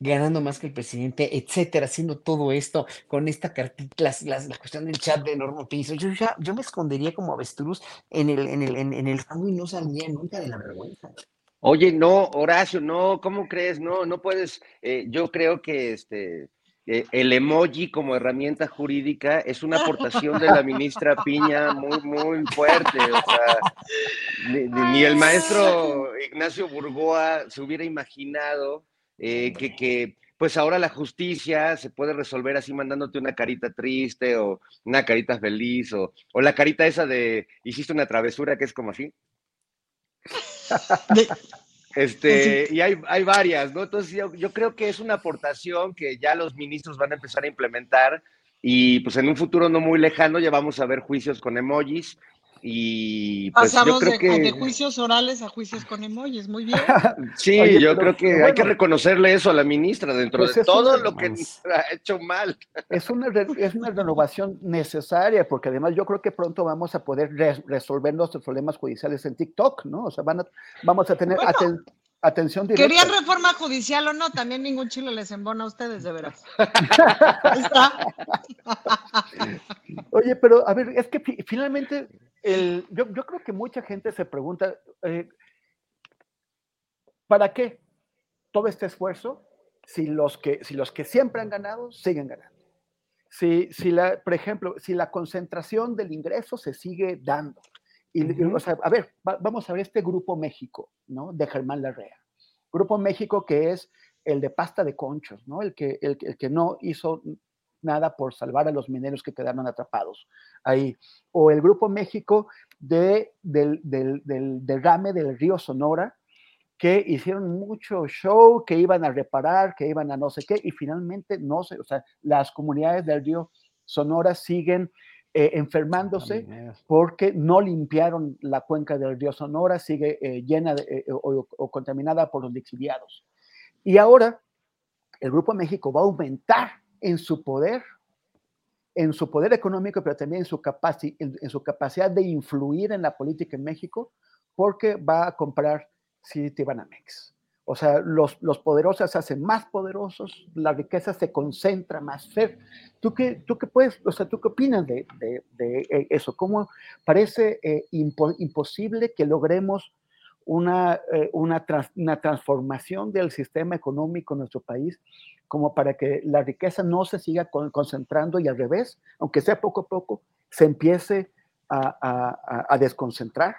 ganando más que el presidente, etcétera, haciendo todo esto con esta cartita, la cuestión del chat de Norma Piso. Yo ya, yo me escondería como avestruz en el, en el, en, el fango y no salía nunca de la vergüenza. Oye, no, Horacio, no, ¿cómo crees? No, no puedes. Eh, yo creo que este eh, el emoji como herramienta jurídica es una aportación de la ministra Piña muy, muy fuerte. O sea, ni, el maestro Ignacio Burgoa se hubiera imaginado eh, que, que, pues ahora la justicia se puede resolver así mandándote una carita triste o una carita feliz o, o la carita esa de hiciste una travesura que es como así. Este, y hay, hay varias, ¿no? Entonces yo, yo, creo que es una aportación que ya los ministros van a empezar a implementar y pues en un futuro no muy lejano ya vamos a ver juicios con emojis y pues Pasamos yo creo de, que... de juicios orales a juicios con emojis, muy bien. sí, Oye, yo pero- creo que hay que reconocerle eso a la ministra dentro Pues de todo lo que ha hecho mal. Es una, re- es una renovación necesaria, porque además yo creo que pronto vamos a poder res- resolver nuestros problemas judiciales en TikTok, ¿no? O sea, van a- vamos a tener Bueno. Atención directa. ¿Querían reforma judicial o no? También ningún chile les embona a ustedes, de veras. Ahí está. Oye, pero a ver, es que fi- finalmente, el, yo, yo creo que mucha gente se pregunta, eh, ¿para qué todo este esfuerzo si los que, si los que siempre han ganado siguen ganando? Si, si la, por ejemplo, si la concentración del ingreso se sigue dando. Y, y, o sea, a ver, va- vamos a ver este Grupo México, ¿no? De Germán Larrea. Grupo México que es el de pasta de conchos, ¿no? El que, el, el que no hizo nada por salvar a los mineros que quedaron atrapados ahí. O el Grupo México de, del, del, del derrame del río Sonora, que hicieron mucho show, que iban a reparar, que iban a no sé qué, y finalmente no sé, o sea, las comunidades del río Sonora siguen eh, enfermándose porque no limpiaron la cuenca del río Sonora, sigue eh, llena de, eh, o, o contaminada por los lixiviados. Y ahora el Grupo México va a aumentar en su poder, en su poder económico, pero también en su, capaci en, en su capacidad de influir en la política en México, porque va a comprar Citibanamex. O sea, los, los poderosos se hacen más poderosos, la riqueza se concentra más. ¿tú qué, tú qué puedes, o sea, tú qué opinas de, de, de eh, eso? ¿Cómo parece eh, impo imposible que logremos una, eh, una, trans una transformación del sistema económico en nuestro país como para que la riqueza no se siga con, concentrando y al revés, aunque sea poco a poco, se empiece a, a, a desconcentrar?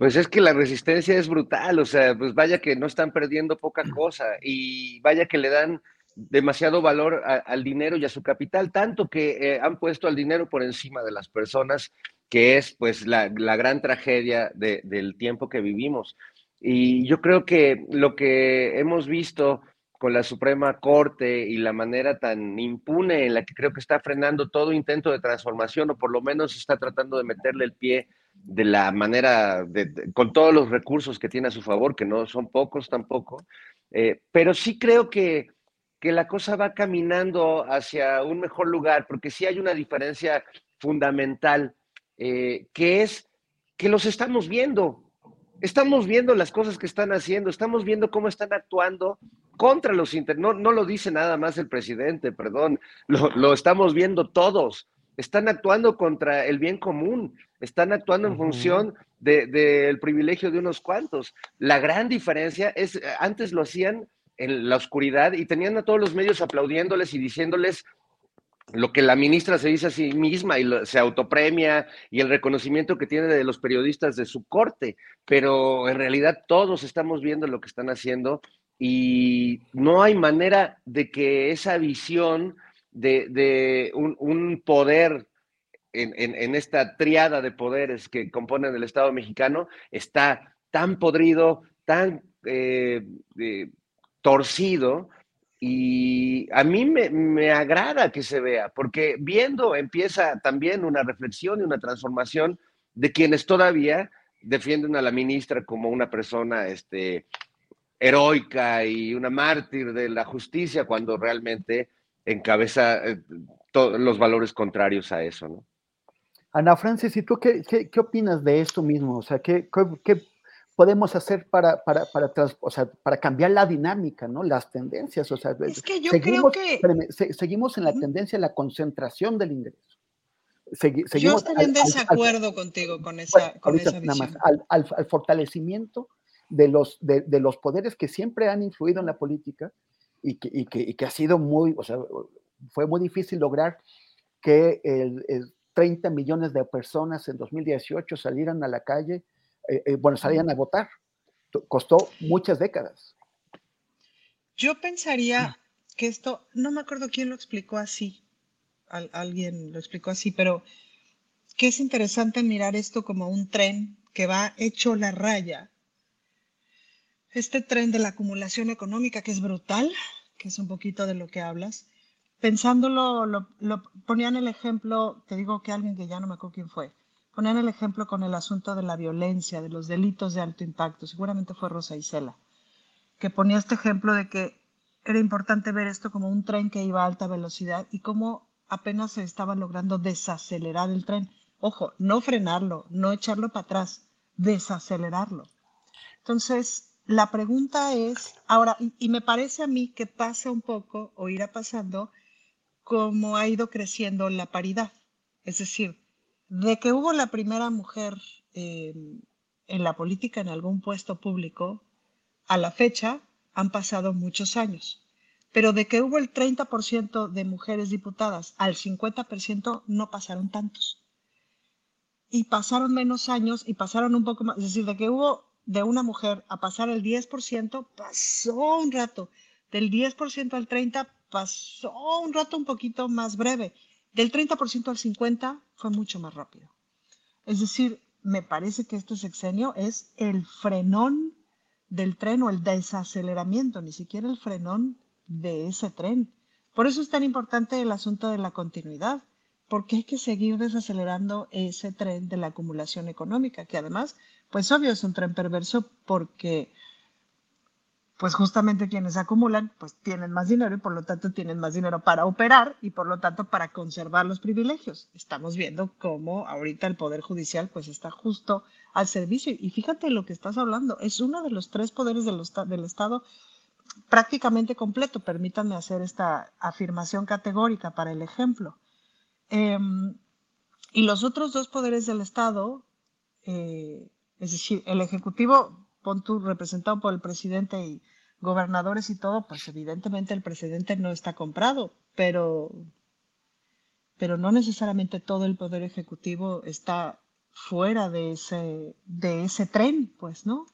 Pues es que la resistencia es brutal, o sea, pues vaya que no están perdiendo poca cosa y vaya que le dan demasiado valor a, al dinero y a su capital, tanto que eh, han puesto al dinero por encima de las personas, que es pues la, la gran tragedia de, del tiempo que vivimos. Y yo creo que lo que hemos visto con la Suprema Corte y la manera tan impune en la que creo que está frenando todo intento de transformación, o por lo menos está tratando de meterle el pie de la manera, con todos los recursos que tiene a su favor, que no son pocos tampoco, eh, pero sí creo que, que la cosa va caminando hacia un mejor lugar, porque sí hay una diferencia fundamental, eh, que es que los estamos viendo. Estamos viendo las cosas que están haciendo, estamos viendo cómo están actuando contra los inter... No, no lo dice nada más el presidente, perdón, lo, lo estamos viendo todos. Están actuando contra el bien común, están actuando en función del de, privilegio de unos cuantos. La gran diferencia es, antes lo hacían en la oscuridad y tenían a todos los medios aplaudiéndoles y diciéndoles lo que la ministra se dice a sí misma y se autopremia y el reconocimiento que tiene de los periodistas de su corte, pero en realidad todos estamos viendo lo que están haciendo y no hay manera de que esa visión de, un, poder en, esta triada de poderes que componen el Estado mexicano está tan podrido, tan eh, torcido, y a mí me, agrada que se vea, porque viendo empieza también una reflexión y una transformación de quienes todavía defienden a la ministra como una persona este, heroica y una mártir de la justicia, cuando realmente encabeza eh, todos los valores contrarios a eso, ¿no? Ana Francis, ¿y tú qué, qué, opinas de esto mismo? O sea, ¿qué, qué podemos hacer para, para, para, o sea, para cambiar la dinámica, ¿no? Las tendencias, o sea, es que yo seguimos, creo que... seguimos en la tendencia de la concentración del ingreso. seguimos yo estaría en desacuerdo contigo con esa, con esa visión. Nada más, al, al, fortalecimiento de los, de, de, los poderes que siempre han influido en la política y que, y que, y que ha sido muy, o sea, fue muy difícil lograr que el, el 30 millones de personas en 2018 salieran a la calle eh, eh, bueno, salían a votar. Costó muchas décadas. Yo pensaría que esto, no me acuerdo quién lo explicó así, alguien lo explicó así, pero que es interesante mirar esto como un tren que va hecho la raya. Este tren de la acumulación económica que es brutal, que es un poquito de lo que hablas, pensándolo, lo, lo ponían el ejemplo, te digo que alguien que ya no me acuerdo quién fue, Ponían el ejemplo con el asunto de la violencia, de los delitos de alto impacto, seguramente fue Rosa Isela, que ponía este ejemplo de que era importante ver esto como un tren que iba a alta velocidad y cómo apenas se estaba logrando desacelerar el tren. Ojo, no frenarlo, no echarlo para atrás, desacelerarlo. Entonces, la pregunta es, ahora, y, me parece a mí que pasa un poco, o irá pasando, como ha ido creciendo la paridad. Es decir, de que hubo la primera mujer eh, en la política en algún puesto público, a la fecha han pasado muchos años. Pero de que hubo el 30% de mujeres diputadas al 50% no pasaron tantos. Y pasaron menos años y pasaron un poco más. Es decir, de que hubo de una mujer a pasar el 10%, pasó un rato. Del 10% al 30% pasó un rato un poquito más breve. Del 30% al 50% fue mucho más rápido. Es decir, me parece que este sexenio es el frenón del tren o el desaceleramiento, ni siquiera el frenón de ese tren. Por eso es tan importante el asunto de la continuidad, porque hay que seguir desacelerando ese tren de la acumulación económica, que además, pues obvio es un tren perverso porque pues justamente quienes acumulan, pues tienen más dinero y por lo tanto tienen más dinero para operar y por lo tanto para conservar los privilegios. Estamos viendo cómo ahorita el Poder Judicial pues está justo al servicio. Y fíjate lo que estás hablando, es uno de los tres poderes del, del Estado prácticamente completo. Permítanme hacer esta afirmación categórica para el ejemplo. Em, y los otros dos poderes del Estado, eh, es decir, el Ejecutivo pon representado por el presidente y gobernadores y todo, pues evidentemente el presidente no está comprado, pero, pero no necesariamente todo el poder ejecutivo está fuera de ese, de ese tren, pues, ¿no?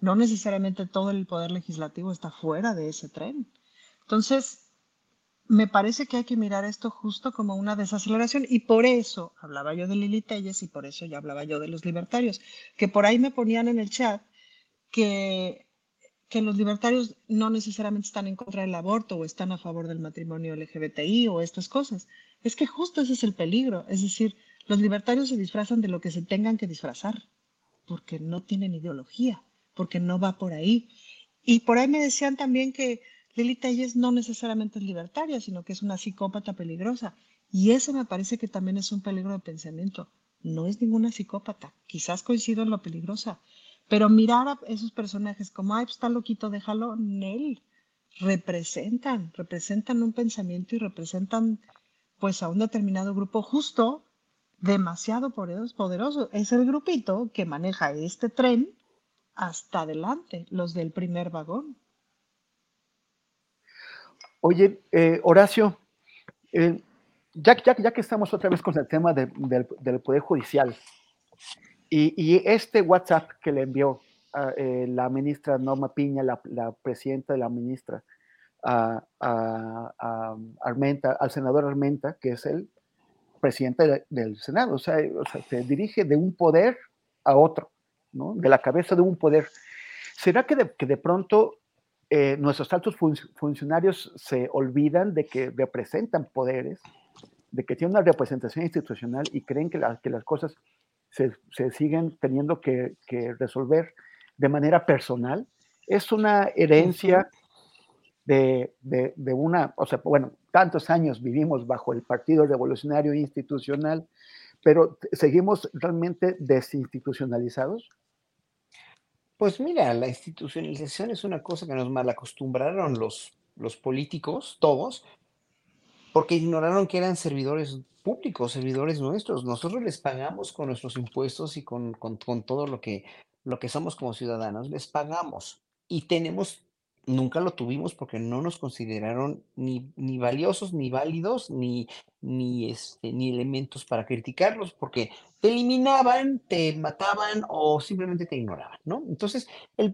No necesariamente todo el poder legislativo está fuera de ese tren. Entonces, me parece que hay que mirar esto justo como una desaceleración y por eso hablaba yo de Lili Telles y por eso ya hablaba yo de los libertarios, que por ahí me ponían en el chat que, que los libertarios no necesariamente están en contra del aborto o están a favor del matrimonio LGBTI o estas cosas. Es que justo ese es el peligro. Es decir, los libertarios se disfrazan de lo que se tengan que disfrazar, porque no tienen ideología, porque no va por ahí. Y por ahí me decían también que Lili Telles no necesariamente es libertaria, sino que es una psicópata peligrosa. Y eso me parece que también es un peligro de pensamiento. No es ninguna psicópata. Quizás coincido en lo peligrosa. Pero mirar a esos personajes como, ay, pues está loquito, déjalo, Nel. Representan, representan un pensamiento y representan pues a un determinado grupo justo demasiado poderoso. Es el grupito que maneja este tren hasta adelante, los del primer vagón. Oye, eh, Horacio, eh, ya, que estamos otra vez con el tema del, Poder Judicial y, este WhatsApp que le envió eh, la ministra Norma Piña, la, presidenta de la ministra, a, Armenta, al senador Armenta, que es el presidente del Senado, o sea, se dirige de un poder a otro, ¿no? de la cabeza de un poder. ¿Será que de, que de pronto eh, nuestros altos funcionarios se olvidan de que representan poderes, de que tienen una representación institucional y creen que, que las cosas se, siguen teniendo que, resolver de manera personal? Es una herencia de, de, una, o sea, bueno, tantos años vivimos bajo el Partido Revolucionario Institucional, pero seguimos realmente desinstitucionalizados. Pues mira, la institucionalización es una cosa que nos mal acostumbraron los, los políticos, todos, porque ignoraron que eran servidores públicos, servidores nuestros. Nosotros les pagamos con nuestros impuestos y con, con, con todo lo que, lo que somos como ciudadanos, les pagamos. Y tenemos nunca lo tuvimos porque no nos consideraron ni, ni valiosos, ni válidos, ni, ni, este, ni elementos para criticarlos, porque te eliminaban, te mataban o simplemente te ignoraban, ¿no? Entonces,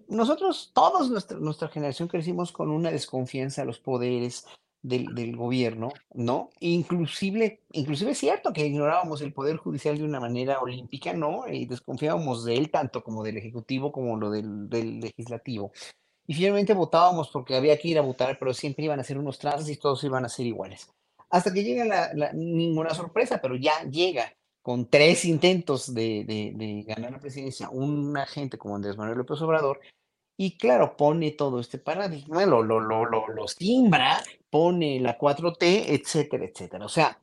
nosotros, todos nuestra, nuestra generación crecimos con una desconfianza a los poderes, del, del, gobierno, ¿no? Inclusive, inclusive es cierto que ignorábamos el poder judicial de una manera olímpica, ¿no? Y desconfiábamos de él tanto como del ejecutivo como lo del, del legislativo. Y finalmente votábamos porque había que ir a votar, pero siempre iban a ser unos trazos y todos iban a ser iguales. Hasta que llega la, ninguna sorpresa, pero ya llega con tres intentos de, ganar la presidencia una gente como Andrés Manuel López Obrador, y claro, pone todo este paradigma, lo, lo, lo, lo, lo simbra, pone la 4T, etcétera, etcétera. O sea,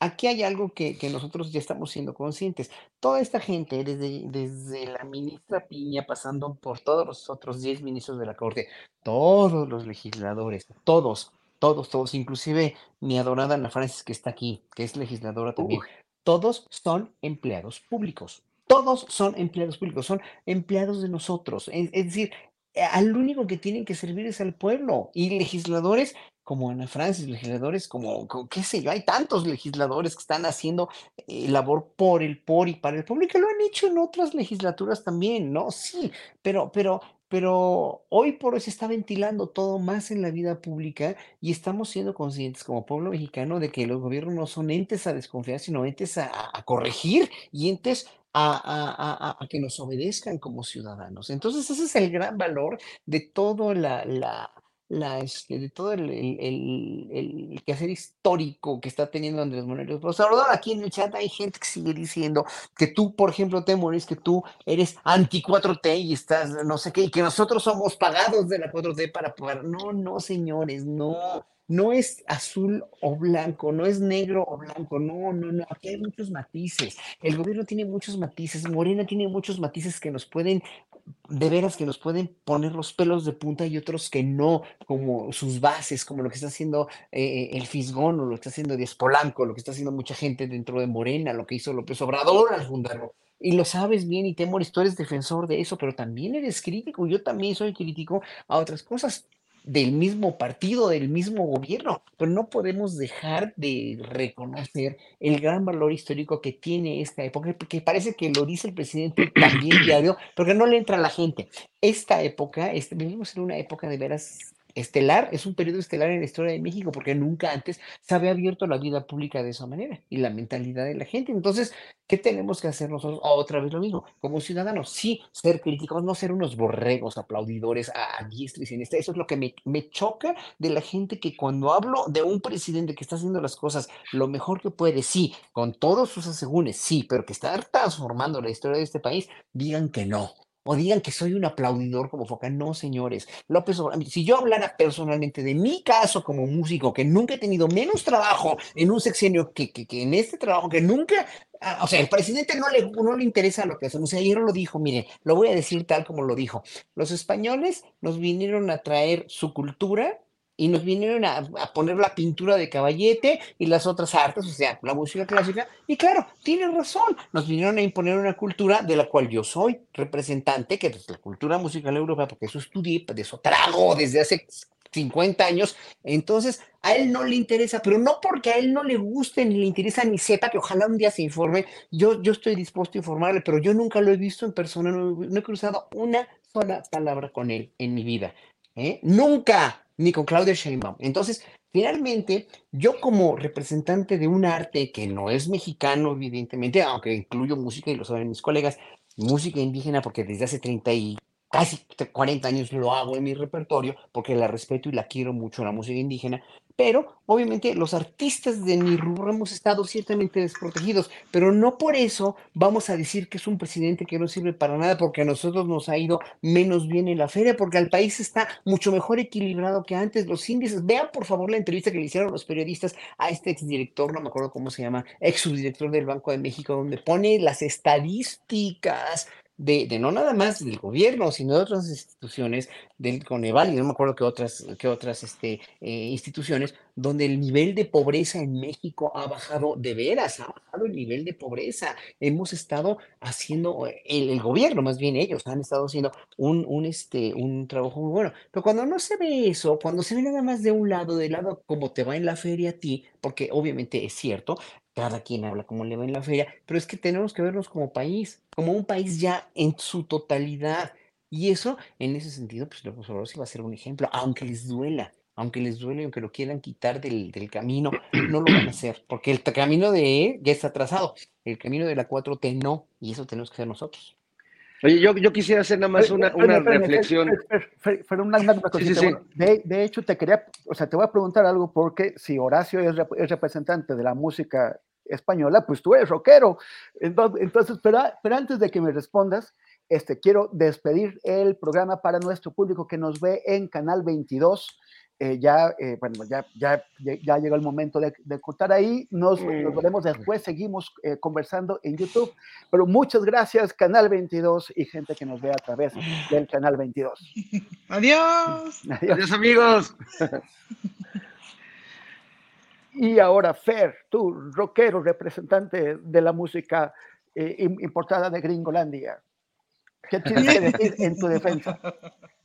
aquí hay algo que, nosotros ya estamos siendo conscientes. Toda esta gente, desde, desde la ministra Piña, pasando por todos los otros 10 ministros de la Corte, todos los legisladores, todos, todos, todos, inclusive mi adorada Ana Francis que está aquí, que es legisladora también, todos son empleados públicos. Todos son empleados públicos, son empleados de nosotros. Es, es decir, al único que tienen que servir es al pueblo. Y legisladores como Ana Francis, legisladores como, qué sé yo, hay tantos legisladores que están haciendo eh, labor por el, por y para el pueblo y que lo han hecho en otras legislaturas también, ¿no? Sí, pero, pero, pero hoy por hoy se está ventilando todo más en la vida pública y estamos siendo conscientes como pueblo mexicano de que los gobiernos no son entes a desconfiar, sino entes a, corregir y entes a, a, que nos obedezcan como ciudadanos. Entonces, ese es el gran valor de todo la, la la, este, de todo el, el, el, quehacer histórico que está teniendo Andrés Manuel López Obrador. Aquí en el chat hay gente que sigue diciendo que tú, por ejemplo, te morís, que tú eres anti 4T y estás no sé qué, y que nosotros somos pagados de la 4T para poder. No, no, señores, no. No es azul o blanco, no es negro o blanco, no, no, no, aquí hay muchos matices. El gobierno tiene muchos matices, Morena tiene muchos matices que nos pueden de veras que nos pueden poner los pelos de punta y otros que no, como sus bases, como lo que está haciendo eh, el Fisgón o lo que está haciendo Díaz Polanco, lo que está haciendo mucha gente dentro de Morena, lo que hizo López Obrador al fundarlo. Y lo sabes bien y Temoris, tú eres defensor de eso, pero también eres crítico, yo también soy crítico a otras cosas del mismo partido, del mismo gobierno, pero no podemos dejar de reconocer el gran valor histórico que tiene esta época, porque parece que lo dice el presidente también diario, porque no le entra a la gente. Esta época, este, vivimos en una época de veras estelar, es un periodo estelar en la historia de México porque nunca antes se había abierto la vida pública de esa manera y la mentalidad de la gente. Entonces, ¿qué tenemos que hacer nosotros? Otra vez lo mismo, como ciudadanos, sí, ser críticos, no ser unos borregos aplaudidores a, a diestra y siniestra. Eso es lo que me, me choca de la gente que cuando hablo de un presidente que está haciendo las cosas lo mejor que puede, sí, con todos sus asegúnes, sí, pero que está transformando la historia de este país, digan que no o digan que soy un aplaudidor como Foca. No, señores. López Obrador, si yo hablara personalmente de mi caso como músico, que nunca he tenido menos trabajo en un sexenio que, que, en este trabajo, que nunca, ah, o sea, el presidente no le, no le interesa lo que hacemos. Ayer lo dijo, mire, lo voy a decir tal como lo dijo. Los españoles nos vinieron a traer su cultura y nos vinieron a, poner la pintura de caballete y las otras artes, o sea, la música clásica. Y claro, tiene razón, nos vinieron a imponer una cultura de la cual yo soy representante, que es la cultura musical europea, porque eso estudié, de eso trago desde hace 50 años. Entonces, a él no le interesa, pero no porque a él no le guste, ni le interesa, ni sepa, que ojalá un día se informe. Yo, yo estoy dispuesto a informarle, pero yo nunca lo he visto en persona, no, no he cruzado una sola palabra con él en mi vida. ¿eh? Nunca, ni con Claudia Sheinbaum. Entonces, finalmente, yo como representante de un arte que no es mexicano, evidentemente, aunque incluyo música y lo saben mis colegas, música indígena, porque desde hace 30 y casi 40 años lo hago en mi repertorio, porque la respeto y la quiero mucho, la música indígena, pero obviamente los artistas de mi rubro hemos estado ciertamente desprotegidos, pero no por eso vamos a decir que es un presidente que no sirve para nada, porque a nosotros nos ha ido menos bien en la feria, porque el país está mucho mejor equilibrado que antes. Los índices, vean por favor la entrevista que le hicieron los periodistas a este exdirector, no me acuerdo cómo se llama, ex subdirector del Banco de México, donde pone las estadísticas de, no nada más del gobierno, sino de otras instituciones, del Coneval y no me acuerdo qué otras, qué otras este, eh, instituciones, donde el nivel de pobreza en México ha bajado de veras, ha bajado el nivel de pobreza. Hemos estado haciendo, el, el gobierno, más bien ellos, han estado haciendo un, un, este, un trabajo muy bueno. Pero cuando no se ve eso, cuando se ve nada más de un lado, del lado como te va en la feria a ti, porque obviamente es cierto, cada quien habla como le va en la feria, pero es que tenemos que vernos como país, como un país ya en su totalidad. Y eso, en ese sentido, pues López Obrador sí va a ser un ejemplo, aunque les duela, aunque les duele, aunque lo quieran quitar del, del camino, no lo van a hacer, porque el camino de él ya está trazado, el camino de la 4T no, y eso tenemos que hacer nosotros. Oye, yo, yo quisiera hacer nada más una, una reflexión. De, hecho, te quería, o sea, te voy a preguntar algo porque si Horacio es, rep es representante de la música española, pues tú eres rockero. Entonces, entonces pero, pero antes de que me respondas, este, quiero despedir el programa para nuestro público que nos ve en Canal 22. Eh, ya, eh, bueno, ya, ya, ya llegó el momento de, de cortar ahí. Nos, nos, veremos después, seguimos eh, conversando en YouTube. Pero muchas gracias, Canal 22 y gente que nos ve a través del Canal 22. Adiós. Adiós, Adiós amigos. Y ahora, Fer, tú, rockero, representante de la música importada de Gringolandia. ¿Qué tienes que decir en tu defensa?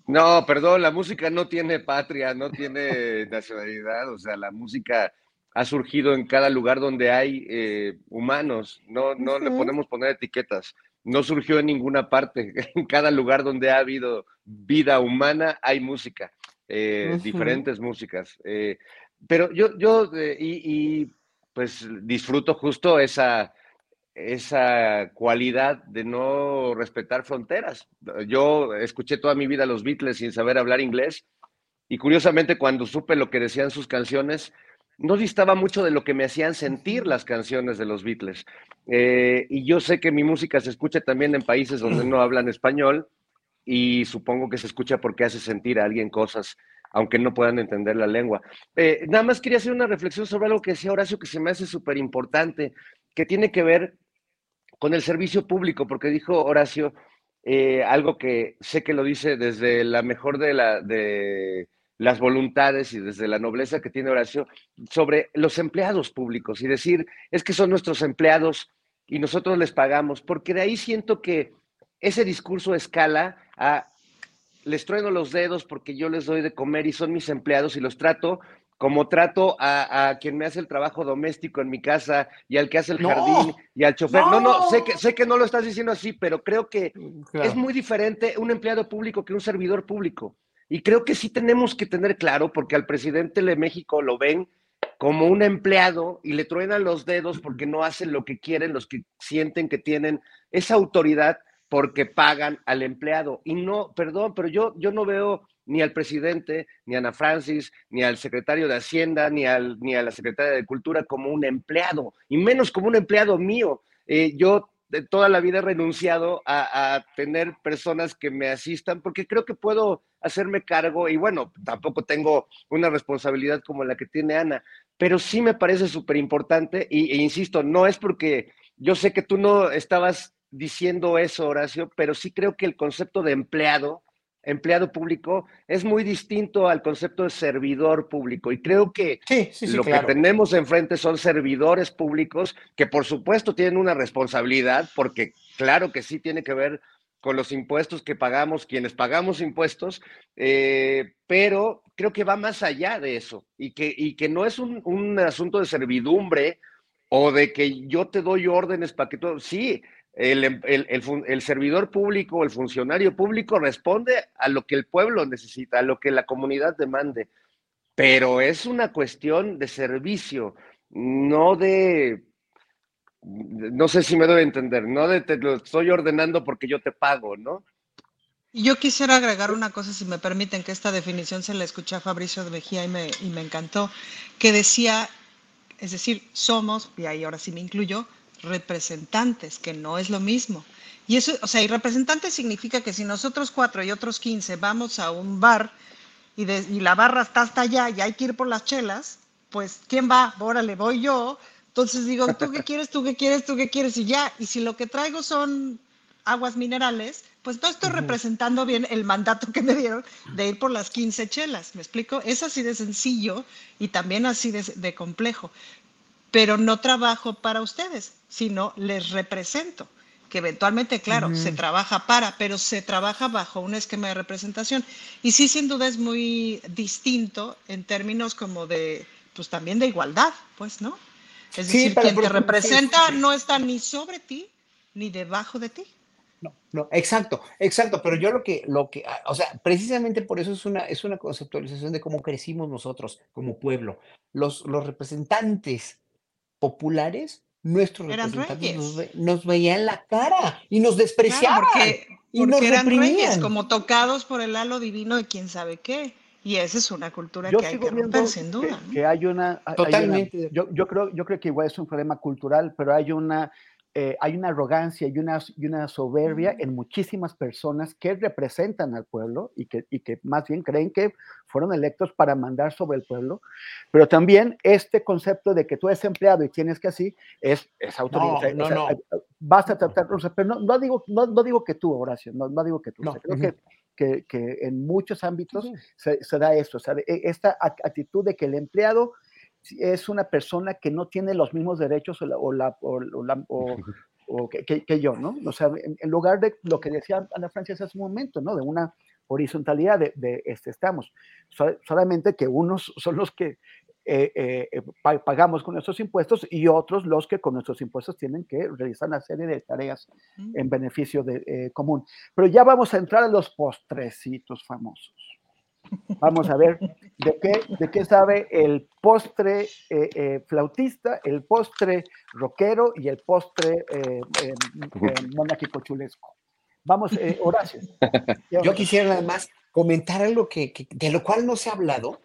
No, perdón, la música no tiene patria, no tiene nacionalidad, o sea, la música ha surgido en cada lugar donde hay eh, humanos, no, no uh -huh. le podemos poner etiquetas, no surgió en ninguna parte, en cada lugar donde ha habido vida humana hay música, eh, uh -huh. diferentes músicas, eh, pero yo, yo y, y pues disfruto justo esa esa cualidad de no respetar fronteras. Yo escuché toda mi vida los Beatles sin saber hablar inglés y curiosamente cuando supe lo que decían sus canciones, no distaba mucho de lo que me hacían sentir las canciones de los Beatles. Eh, y yo sé que mi música se escucha también en países donde no hablan español y supongo que se escucha porque hace sentir a alguien cosas aunque no puedan entender la lengua. Eh, nada más quería hacer una reflexión sobre algo que decía Horacio que se me hace súper importante, que tiene que ver con el servicio público, porque dijo Horacio eh, algo que sé que lo dice desde la mejor de, de las voluntades y desde la nobleza que tiene Horacio sobre los empleados públicos y decir, es que son nuestros empleados y nosotros les pagamos, porque de ahí siento que ese discurso escala a les trueno los dedos porque yo les doy de comer y son mis empleados y los trato como trato a, a, quien me hace el trabajo doméstico en mi casa y al que hace el no, jardín y al chofer. No. no, no, sé que, sé que no lo estás diciendo así, pero creo que claro. es muy diferente un empleado público que un servidor público. Y creo que sí tenemos que tener claro, porque al presidente de México lo ven como un empleado y le truenan los dedos porque no hacen lo que quieren los que sienten que tienen esa autoridad porque pagan al empleado. Y no, perdón, pero yo, yo no veo ni al presidente, ni a Ana Francis, ni al secretario de Hacienda, ni, al, ni a la secretaria de Cultura como un empleado, y menos como un empleado mío. Eh, yo toda la vida he renunciado a, tener personas que me asistan porque creo que puedo hacerme cargo y bueno, tampoco tengo una responsabilidad como la que tiene Ana, pero sí me parece súper importante y, e insisto, no es porque yo sé que tú no estabas diciendo eso, Horacio, pero sí creo que el concepto de empleado empleado público es muy distinto al concepto de servidor público y creo que sí, sí, sí, lo claro. que tenemos enfrente son servidores públicos que por supuesto tienen una responsabilidad porque claro que sí tiene que ver con los impuestos que pagamos, quienes pagamos impuestos, eh, pero creo que va más allá de eso y que, y que no es un, un asunto de servidumbre o de que yo te doy órdenes para que todo, sí, el, el, el, servidor público, el funcionario público responde a lo que el pueblo necesita, a lo que la comunidad demande, pero es una cuestión de servicio, no de, no sé si me debe entender, no de te lo estoy ordenando porque yo te pago, ¿no? Yo quisiera agregar una cosa, si me permiten, que esta definición se la escuché a Fabricio de Mejía y me, y me encantó, que decía, es decir, somos, y ahí ahora sí me incluyo, representantes, que no es lo mismo. Y eso, o sea, y representante significa que si nosotros cuatro y otros quince vamos a un bar y, de, y, la barra está hasta allá y hay que ir por las chelas, pues ¿quién va? Órale, voy yo. Entonces digo, ¿tú qué quieres? ¿Tú qué quieres? ¿Tú qué quieres? Y ya, y si lo que traigo son aguas minerales, pues no estoy uh -huh. representando bien el mandato que me dieron de ir por las 15 chelas, ¿me explico? Es así de sencillo y también así de, de complejo pero no trabajo para ustedes, sino les represento, que eventualmente, claro, uh -huh. se trabaja para, pero se trabaja bajo un esquema de representación. Y sí, sin duda es muy distinto en términos como de, pues también de igualdad, pues, ¿no? Es sí, decir, quien te representa sí, sí. no está ni sobre ti, ni debajo de ti. No, no, exacto, exacto, pero yo lo que, lo que, ah, o sea, precisamente por eso es una, es una conceptualización de cómo crecimos nosotros como pueblo. Los, los representantes populares, nuestros eran representantes nos, ve, nos, veían la cara y nos despreciaban. Claro, porque, y porque nos eran reprimían. reyes, como tocados por el halo divino de quién sabe qué. Y esa es una cultura yo que hay que romper, sin duda. Que, ¿no? que hay una. hay Totalmente. una- yo, yo, creo, yo creo que igual es un problema cultural, pero hay una. Eh, hay una arrogancia y una, y una soberbia en muchísimas personas que representan al pueblo y que, y que más bien creen que fueron electos para mandar sobre el pueblo, pero también este concepto de que tú eres empleado y tienes que así es, es autoridad. No, o sea, no, no. Vas a tratar, o sea, pero no, no digo, no, no digo que tú, Horacio, no, no digo que tú. o sea, creo ujú. que, que, que en muchos ámbitos Ujú. se, se da esto, o sea, e- esta act- actitud de que el empleado es una persona que no tiene los mismos derechos o, la, o, la, o, o la- o- o que, que- que yo, ¿no? O sea, en, en lugar de lo que decía Ana Francia hace un momento, ¿no? De una horizontalidad de, de, este, estamos. So- solamente que unos son los que eh, eh, eh, pa- pagamos con nuestros impuestos y otros los que con nuestros impuestos tienen que realizar una serie de tareas en beneficio de, eh, común. Pero ya vamos a entrar a los postrecitos famosos. Vamos a ver de qué, de qué sabe el postre eh, eh, flautista, el postre rockero y el postre eh, eh, monárquico chulesco. Vamos, Horacio. Yo quisiera nada más comentar algo que- de lo cual no se ha hablado,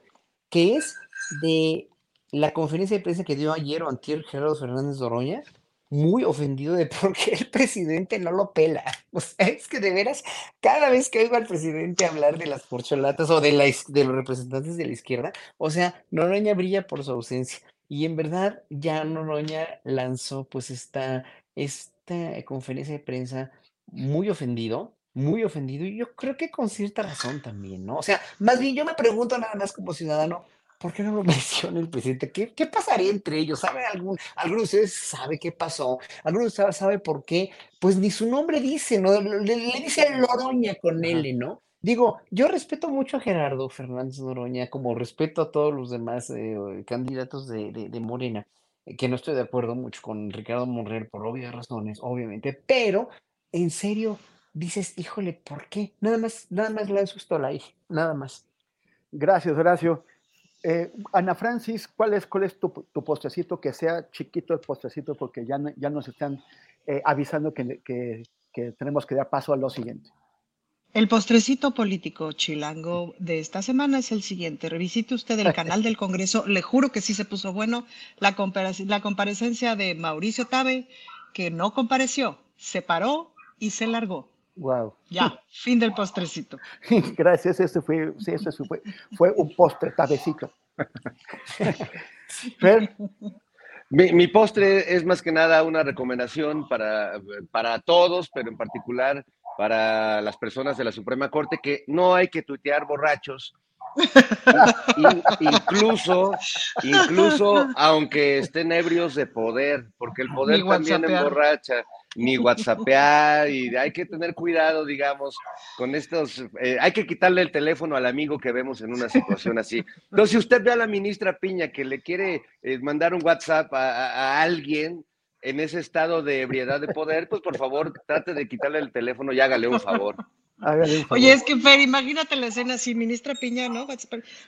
que es de la conferencia de prensa que dio ayer o antier Gerardo Fernández Doroña, muy ofendido de por qué el presidente no lo pela. O sea, es que de veras, cada vez que oigo al presidente hablar de las porcholatas o de, la, de los representantes de la izquierda, o sea, Noroña brilla por su ausencia. Y en verdad, ya Noroña lanzó pues esta, esta conferencia de prensa muy ofendido, muy ofendido, y yo creo que con cierta razón también, ¿no? O sea, más bien yo me pregunto nada más como ciudadano, ¿por qué no lo menciona el presidente? ¿Qué, qué pasaría entre ellos? ¿Sabe algún, alguno de ustedes sabe qué pasó? ¿Alguno de ustedes sabe por qué? Pues ni su nombre dice, ¿no? Le, dice Loroña con L, ¿no? Digo, yo respeto mucho a Gerardo Fernández Noroña, como respeto a todos los demás eh, candidatos de, de- de Morena, que no estoy de acuerdo mucho con Ricardo Monreal por obvias razones, obviamente, pero en serio, dices, híjole, ¿por qué? Nada más, nada más le asustó la hija, nada más. Gracias, Horacio. Eh, Ana Francis, ¿cuál es, cuál es tu, postrecito? Que sea chiquito el postrecito porque ya, nos están eh, avisando que, tenemos que dar paso a lo siguiente. El postrecito político chilango de esta semana es el siguiente. Revisite usted el canal del Congreso. Le juro que sí se puso bueno la comparecencia de Mauricio Tabe, que no compareció, se paró y se largó. Wow. Ya, fin del postrecito. Gracias, ese fue, sí, ese fue, fue un postre tabecito. Mi, mi, postre es más que nada una recomendación para, para todos, pero en particular para las personas de la Suprema Corte, que no hay que tuitear borrachos, incluso, incluso aunque estén ebrios de poder, porque el poder también emborracha ni whatsappear y hay que tener cuidado, digamos, con estos, eh, hay que quitarle el teléfono al amigo que vemos en una situación así. Entonces, si usted ve a la ministra Piña que le quiere eh, mandar un WhatsApp a, a, alguien en ese estado de ebriedad de poder, pues por favor trate de quitarle el teléfono y hágale un favor. Oye, es que Fer, imagínate la escena así, ministra Piña, ¿no?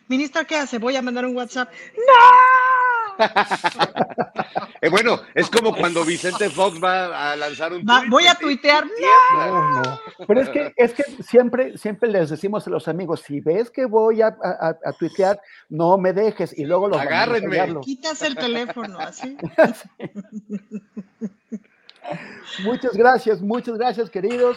Ministra, ¿qué hace? Voy a mandar un WhatsApp. ¡No! eh, bueno, es como cuando Vicente Fox va a lanzar un va, Voy a tuitear. No, no. Pero es que, es que siempre, siempre les decimos a los amigos, si ves que voy a, a, a tuitear, no me dejes y luego los Agárrenme. Quitas el teléfono, así. muchas gracias, muchas gracias, queridos.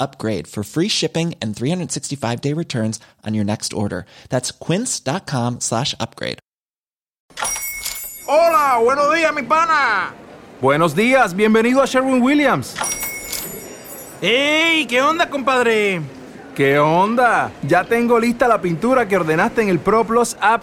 upgrade for free shipping and 365 day returns on your next order. That's quince.com slash upgrade. Hola, buenos días, mi pana. Buenos días, bienvenido a Sherwin Williams. ¡Ey! ¿Qué onda, compadre? ¿Qué onda? Ya tengo lista la pintura que ordenaste en el ProPlus app.